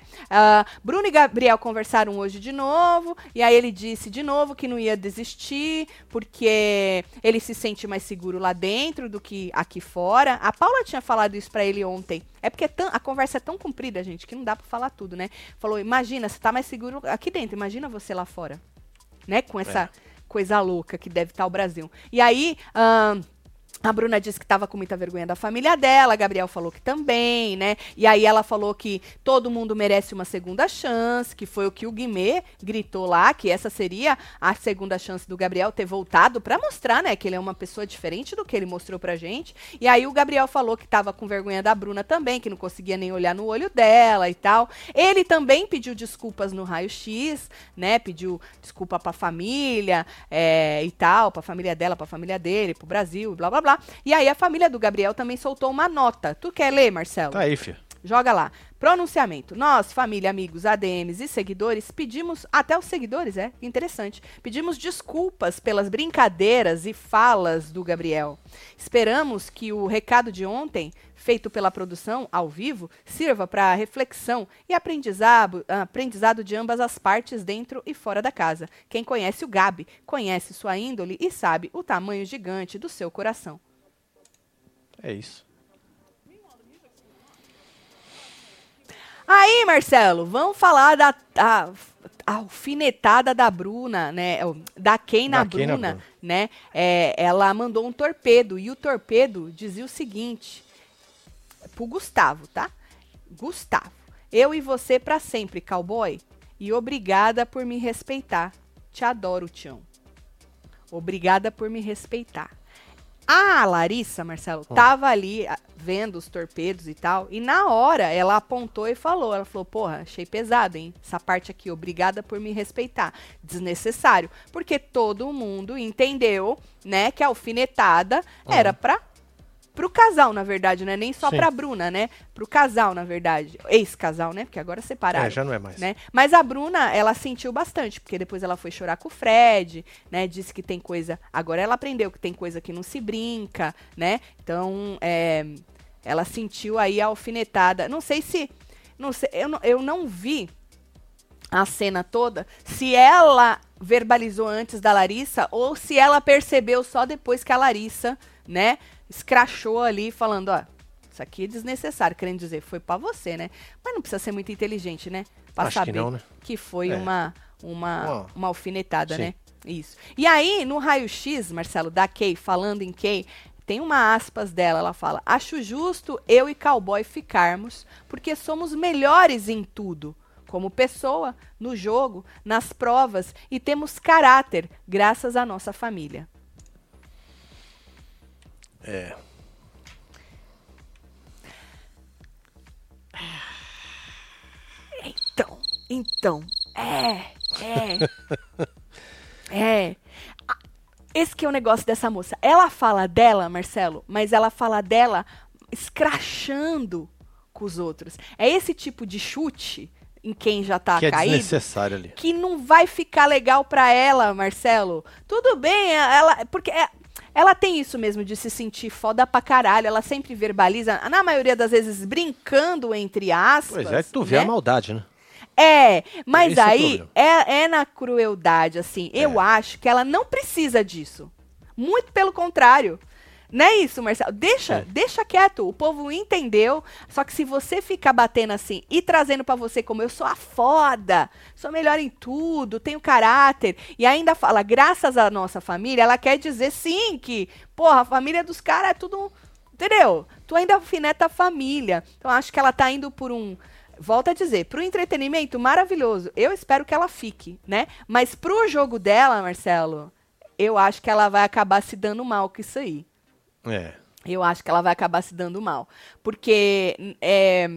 Bruno e Gabriel conversaram hoje de novo, e aí ele disse de novo que não ia desistir, porque ele se sente mais seguro lá dentro do que aqui fora. A Paula tinha falado isso pra ele ontem. É porque é tão- a conversa é tão comprida, gente, que não dá pra falar tudo, né? Falou, imagina, você tá mais seguro aqui dentro, imagina você lá fora né? Com essa coisa louca que deve estar o Brasil. E aí, a Bruna disse que estava com muita vergonha da família dela, a Gabriel falou que também, né? E aí ela falou que todo mundo merece uma segunda chance, que foi o que o Guimê gritou lá, que essa seria a segunda chance do Gabriel ter voltado pra mostrar, né, que ele é uma pessoa diferente do que ele mostrou pra gente. E aí o Gabriel falou que tava com vergonha da Bruna também, que não conseguia nem olhar no olho dela e tal. Ele também pediu desculpas no raio-x, né? Pediu desculpa pra família é, e tal, pra família dela, pra família dele, pro Brasil, e blá blá blá. E aí a família do Gabriel também soltou uma nota. Tu quer ler, Marcelo? Tá aí, filho. Joga lá. Pronunciamento. Nós, família, amigos, ADMs e seguidores, pedimos, até os seguidores, é interessante, pedimos desculpas pelas brincadeiras e falas do Gabriel. Esperamos que o recado de ontem, feito pela produção ao vivo, sirva para reflexão e aprendizado, aprendizado de ambas as partes dentro e fora da casa. Quem conhece o Gabi, conhece sua índole e sabe o tamanho gigante do seu coração. É isso. Aí, Marcelo, vamos falar da a, a alfinetada da Bruna, né? o- Da Kay na Da Kay na Bruna, Bruna. né? É, ela mandou um torpedo e o torpedo dizia o seguinte pro Gustavo, tá? Gustavo, eu e você pra sempre, cowboy. E obrigada por me respeitar. Te adoro, Tião. Obrigada por me respeitar. A Larissa, Marcelo, tava ali ah, vendo os torpedos e tal, e na hora ela apontou e falou, ela falou, porra, achei pesado, hein? Essa parte aqui, obrigada por me respeitar. Desnecessário, porque todo mundo entendeu, né, que a alfinetada era pra pro casal, na verdade, né? Nem só Sim. pra Bruna, né? Pro casal, na verdade. Ex-casal, né? Porque agora separaram É, já não é mais. né? Mas a Bruna, ela sentiu bastante, porque depois ela foi chorar com o Fred, né? Disse que tem coisa. Agora ela aprendeu que tem coisa que não se brinca, né? Então, é, ela sentiu aí a alfinetada. Não sei se. Não sei, eu, não, eu não vi a cena toda, se ela verbalizou antes da Larissa ou se ela percebeu só depois que a Larissa, né, escrachou ali falando, ó, Isso aqui é desnecessário, querendo dizer, foi pra você, né? Mas não precisa ser muito inteligente, né? Pra Acho que saber não, né? que foi É. uma, uma, Ó, uma alfinetada, sim. né? Isso. E aí, no raio-x, Marcelo, da Kay, falando em Kay, tem uma aspas dela, ela fala: Acho justo eu e cowboy ficarmos, porque somos melhores em tudo. Como pessoa, no jogo, nas provas e temos caráter, graças à nossa família. É. Então, então, é, é, é. A- Esse que é o negócio dessa moça. Ela fala dela, Marcelo, mas ela fala dela escrachando com os outros. É esse tipo de chute em quem já tá que é caído desnecessário ali. que não vai ficar legal pra ela, Marcelo. Tudo bem, ela, porque é- ela tem isso mesmo de se sentir foda pra caralho. Ela sempre verbaliza, na maioria das vezes brincando entre aspas. Pois é, tu vê né? a maldade, né? É, mas é aí é, é na crueldade, assim. Eu É. acho que ela não precisa disso. Muito pelo contrário. Não é isso, Marcelo? Deixa, Sim. deixa quieto. O povo entendeu. Só que se você ficar batendo assim e trazendo pra você como eu sou a foda, sou melhor em tudo, tenho caráter, e ainda fala, graças à nossa família, ela quer dizer sim que, porra, a família dos caras é tudo. Entendeu? Tu ainda alfineta a família. Então acho que ela tá indo por um. Volto a dizer, pro entretenimento, maravilhoso. Eu espero que ela fique, né? Mas pro jogo dela, Marcelo, eu acho que ela vai acabar se dando mal com isso aí. É. Eu acho que ela vai acabar se dando mal. Porque é,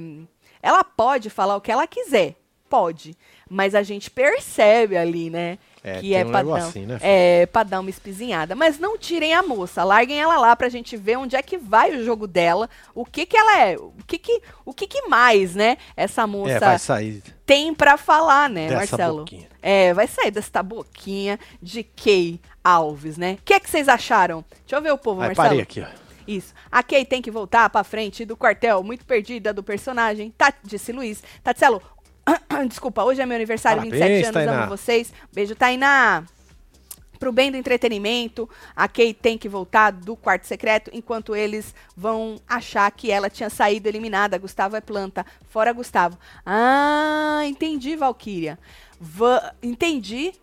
ela pode falar o que ela quiser. Pode. Mas a gente percebe ali, né? É, que é um pra dar, negocinho, né, é pra dar uma espizinhada. Mas não tirem a moça. Larguem ela lá pra gente ver onde é que vai o jogo dela. O que que ela é. O que que, o que, que mais, né? Essa moça É, tem pra falar, né, dessa Marcelo? boquinha. É, vai sair dessa boquinha de Kay Alves, né? O que é que vocês acharam? Deixa eu ver o povo, Aí Marcelo. parei aqui, ó. Isso. A Kay tem que voltar pra frente do quartel, muito perdida do personagem. Tá, disse Luiz. Tatselo, desculpa, hoje é meu aniversário, Parabéns, 27 anos, Tainá. amo vocês. Beijo, Tainá. Pro bem do entretenimento, a Kay tem que voltar do quarto secreto, enquanto eles vão achar que ela tinha saído eliminada. Gustavo é planta. Fora Gustavo. Ah, entendi, Valkyria. Va- entendi.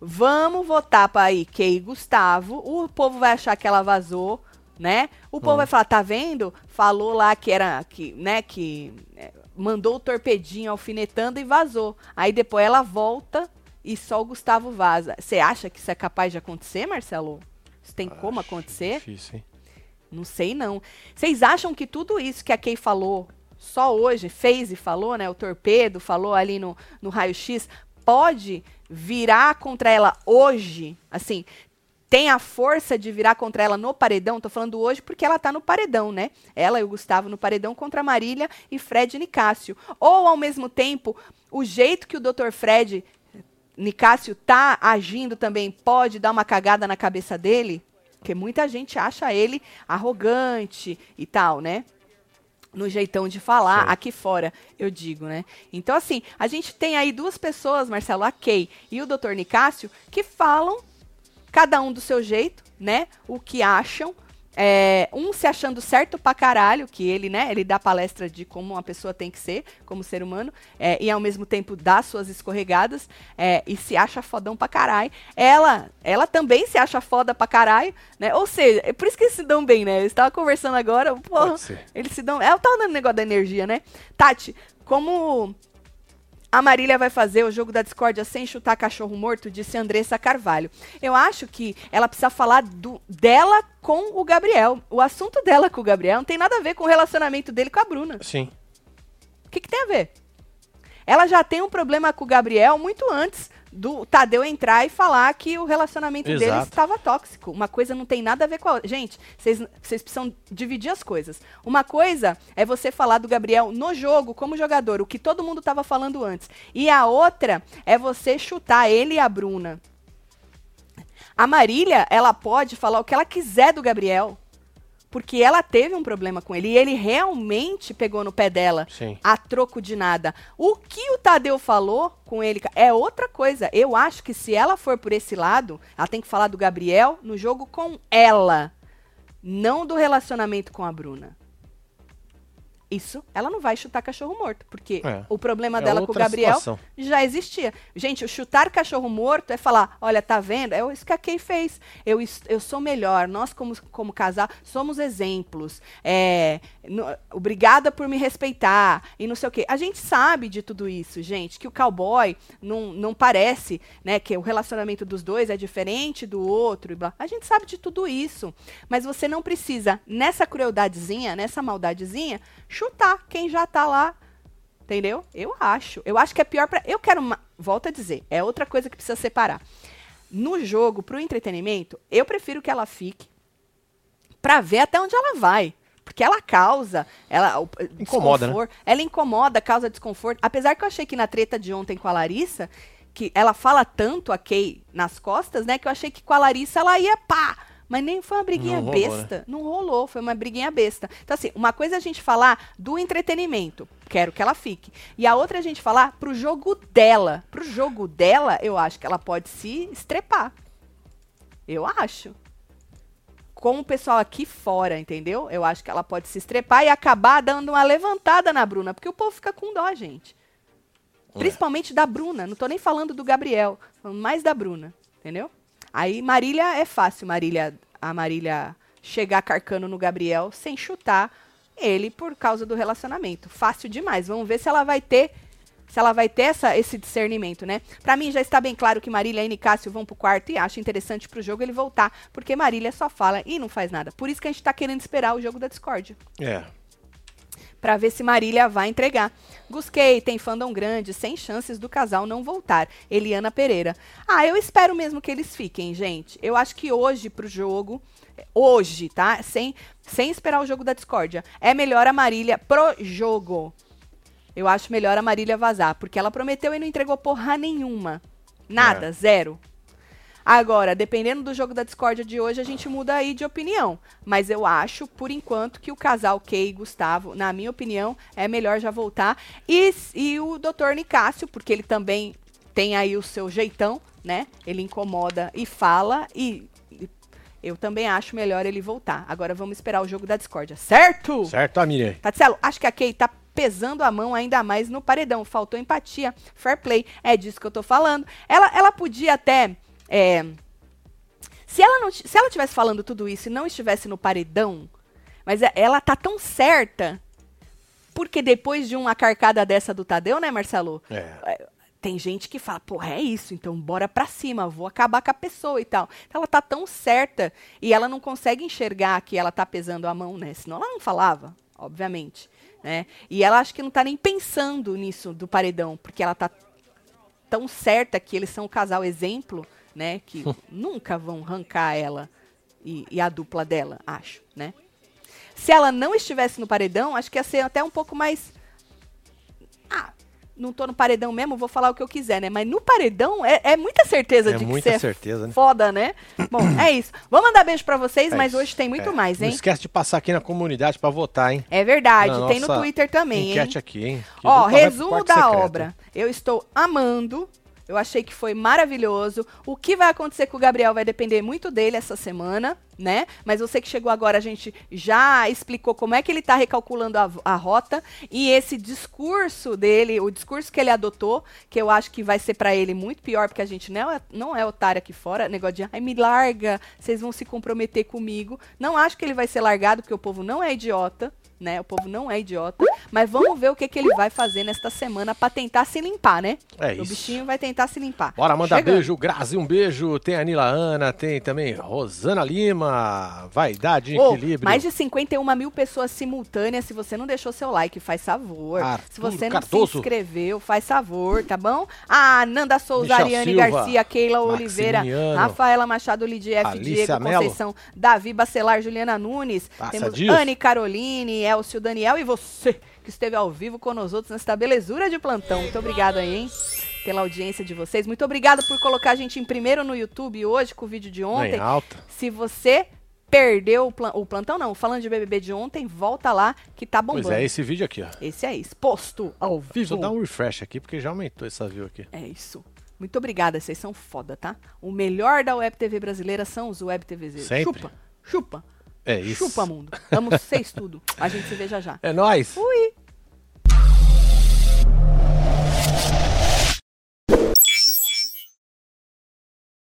Vamos votar para Kay e Gustavo. O povo vai achar que ela vazou, né? O povo vai falar, tá vendo? Falou lá que era que, né, que é, mandou o torpedinho alfinetando e vazou. Aí depois ela volta e só o Gustavo vaza. Você acha que isso é capaz de acontecer, Marcelo? Isso tem como Acho acontecer? Difícil, hein? Não sei não. Vocês acham que tudo isso que a Kay falou só hoje, fez e falou, né? O torpedo falou ali no, no raio-x, pode virar contra ela hoje? Assim, tem a força de virar contra ela no paredão? Tô falando hoje porque ela tá no paredão, né? Ela e o Gustavo no paredão contra Marília e Fred Nicásio. Ou, ao mesmo tempo, o jeito que o Dr. Fred Nicásio tá agindo também pode dar uma cagada na cabeça dele? Porque muita gente acha ele arrogante e tal, né? No jeitão de falar, aqui fora, eu digo, né? Então, assim, a gente tem aí duas pessoas, Marcelo, a Kay e o Dr. Nicásio, que falam, cada um do seu jeito, né? O que acham. É, um se achando certo pra caralho, que ele, né? Ele dá palestra de como uma pessoa tem que ser, como ser humano, é, e ao mesmo tempo dá suas escorregadas, é, e se acha fodão pra caralho. Ela, ela também se acha foda pra caralho, né? Ou seja, é por isso que eles se dão bem, né? Eu estava conversando agora, porra, eles se dão. Ela tava dando negócio da energia, né? Tati, como a Marília vai fazer o jogo da discórdia sem chutar cachorro morto, disse Andressa Carvalho. Eu acho que ela precisa falar do- dela com o Gabriel. O assunto dela com o Gabriel não tem nada a ver com o relacionamento dele com a Bruna. Sim. O que, que tem a ver? Ela já tem um problema com o Gabriel muito antes do Tadeu entrar e falar que o relacionamento deles Exato. estava tóxico. Uma coisa não tem nada a ver com a outra. Gente, vocês vocês precisam dividir as coisas. Uma coisa é você falar do Gabriel no jogo, como jogador, o que todo mundo estava falando antes. E a outra é você chutar ele e a Bruna. A Marília, ela pode falar o que ela quiser do Gabriel. Porque ela teve um problema com ele e ele realmente pegou no pé dela Sim. a troco de nada. O que o Tadeu falou com ele é outra coisa. Eu acho que se ela for por esse lado, ela tem que falar do Gabriel no jogo com ela, não do relacionamento com a Bruna. Isso, ela não vai chutar cachorro morto, porque É. o problema É dela com o Gabriel situação. já existia. Gente, o chutar cachorro morto é falar, olha, tá vendo? É isso que a Kay fez. Eu, eu sou melhor, nós como, como casal somos exemplos. É, no- obrigada por me respeitar e não sei o quê. A gente sabe de tudo isso, gente, que o cowboy não, não parece, né, que o relacionamento dos dois é diferente do outro. E. A gente sabe de tudo isso. Mas você não precisa, nessa crueldadezinha, nessa maldadezinha, chutar quem já tá lá Entendeu? Eu acho. Eu acho que é pior pra. Eu quero. Uma... Volto a dizer, é outra coisa que precisa separar. No jogo, pro entretenimento, eu prefiro que ela fique pra ver até onde ela vai. Porque ela causa. Ela, o- Incomoda, né? Ela incomoda, causa desconforto. Apesar que eu achei que na treta de ontem com a Larissa, que ela fala tanto a Kay nas costas, né? Que eu achei que com a Larissa ela ia pá. Mas nem foi uma briguinha Não rolou, né? besta. Não rolou, foi uma briguinha besta. Então, assim, uma coisa é a gente falar do entretenimento, quero que ela fique. E a outra é a gente falar pro jogo dela. Pro jogo dela, eu acho que ela pode se estrepar. Eu acho. Com o pessoal aqui fora, entendeu? Eu acho que ela pode se estrepar e acabar dando uma levantada na Bruna, porque o povo fica com dó, gente. Principalmente da Bruna. Não tô nem falando do Gabriel, falando mais da Bruna, entendeu? Aí Marília é fácil, Marília, a Marília chegar carcando no Gabriel sem chutar ele por causa do relacionamento. Fácil demais. Vamos ver se ela vai ter se ela vai ter essa, esse discernimento, né? Pra mim já está bem claro que Marília e Nicásio vão pro quarto e acho interessante pro jogo ele voltar, porque Marília só fala e não faz nada. Por isso que a gente tá querendo esperar o jogo da Discord É. Pra ver se Marília vai entregar. Gusquei, tem fandom grande, sem chances do casal não voltar. Eliana Pereira. Ah, eu espero mesmo que eles fiquem, gente. Eu acho que hoje pro jogo, hoje, tá? Sem, sem esperar o jogo da discórdia, é melhor a Marília pro jogo. Eu acho melhor a Marília vazar, porque ela prometeu e não entregou porra nenhuma. Nada, É. zero. Agora, dependendo do jogo da discórdia de hoje, a gente muda aí de opinião. Mas eu acho, por enquanto, que o casal Kay e Gustavo, na minha opinião, é melhor já voltar. E, e o doutor Nicásio, porque ele também tem aí o seu jeitão, né? Ele incomoda e fala. E, eu também acho melhor ele voltar. Agora vamos esperar o jogo da discórdia, certo? Certo, Amiri? Tatselo, acho que a Kay tá pesando a mão ainda mais no paredão. Faltou empatia, fair play. É disso que eu tô falando. Ela, ela podia até. É, se ela não, se ela tivesse falando tudo isso e não estivesse no paredão, mas é- ela tá tão certa. Porque depois de uma carcada dessa do Tadeu, né, Marcelo? É. Tem gente que fala, porra, é isso, então bora pra cima, vou acabar com a pessoa e tal. Então ela tá tão certa e ela não consegue enxergar que ela tá pesando a mão, né? Senão ela não falava, obviamente, né? E ela acho que não tá nem pensando nisso do paredão, porque ela tá tão certa que eles são o casal exemplo, né? Que nunca vão arrancar ela e, e a dupla dela, acho, né? Se ela não estivesse no paredão, acho que ia ser até um pouco mais. Ah, não tô no paredão mesmo, vou falar o que eu quiser, né? Mas no paredão é, é muita certeza É de que muita você certeza, é né? foda, né? Bom, é isso. Vou mandar beijo pra vocês, É mas isso. hoje tem muito É. mais, Não hein? esquece de passar aqui na comunidade pra votar, hein? É verdade, Na tem no Twitter também, hein? Enquete aqui, hein? Que Ó, resumo da obra. hein? Eu estou amando. Eu achei que foi maravilhoso. O que vai acontecer com o Gabriel vai depender muito dele essa semana, né? Mas você que chegou agora, a gente já explicou como é que ele tá recalculando a, a rota. E esse discurso dele, o discurso que ele adotou, que eu acho que vai ser pra ele muito pior, porque a gente não é, não é otário aqui fora. Negócio de, ai, me larga, vocês vão se comprometer comigo. Não acho que ele vai ser largado, porque o povo não é idiota né? O povo não é idiota. Mas vamos ver o que, que ele vai fazer nesta semana pra tentar se limpar, né? É O isso. bichinho vai tentar se limpar. Bora mandar Chegando. beijo, Grazi, um beijo. Tem a Nila Ana, tem também Rosana Lima, Vaidade Ô, Equilíbrio. mais de 51 mil pessoas simultâneas. Se você não deixou seu like, faz favor. Arthur se você não se inscreveu, faz favor, tá bom? Ah, Nanda Souza, Michel Ariane Silva, Garcia, Keila Oliveira, Rafaela Machado, Lidia F. Alicia Diego, Mello. Conceição, Davi Bacelar, Juliana Nunes. Passa Temos disso. Anne Caroline, Elcio Daniel e você que esteve ao vivo com nós outros nesta belezura de plantão. Muito obrigado aí, hein? Pela audiência de vocês. Muito obrigado por colocar a gente em primeiro no YouTube hoje com o vídeo de Bem ontem. alta. Se você perdeu o, plan- o plantão, não, falando de BBB de ontem, volta lá que tá bombando. Pois é, esse vídeo aqui, ó. Esse é exposto ao Deixa vivo. eu dar um refresh aqui, porque já aumentou essa view aqui. É isso. Muito obrigada, vocês são foda, tá? O melhor da Web TV brasileira são os Web TVZ. Sempre. Chupa, chupa. É isso. Chupa mundo. Amo vocês tudo. A gente se vê já já. É nóis. Fui.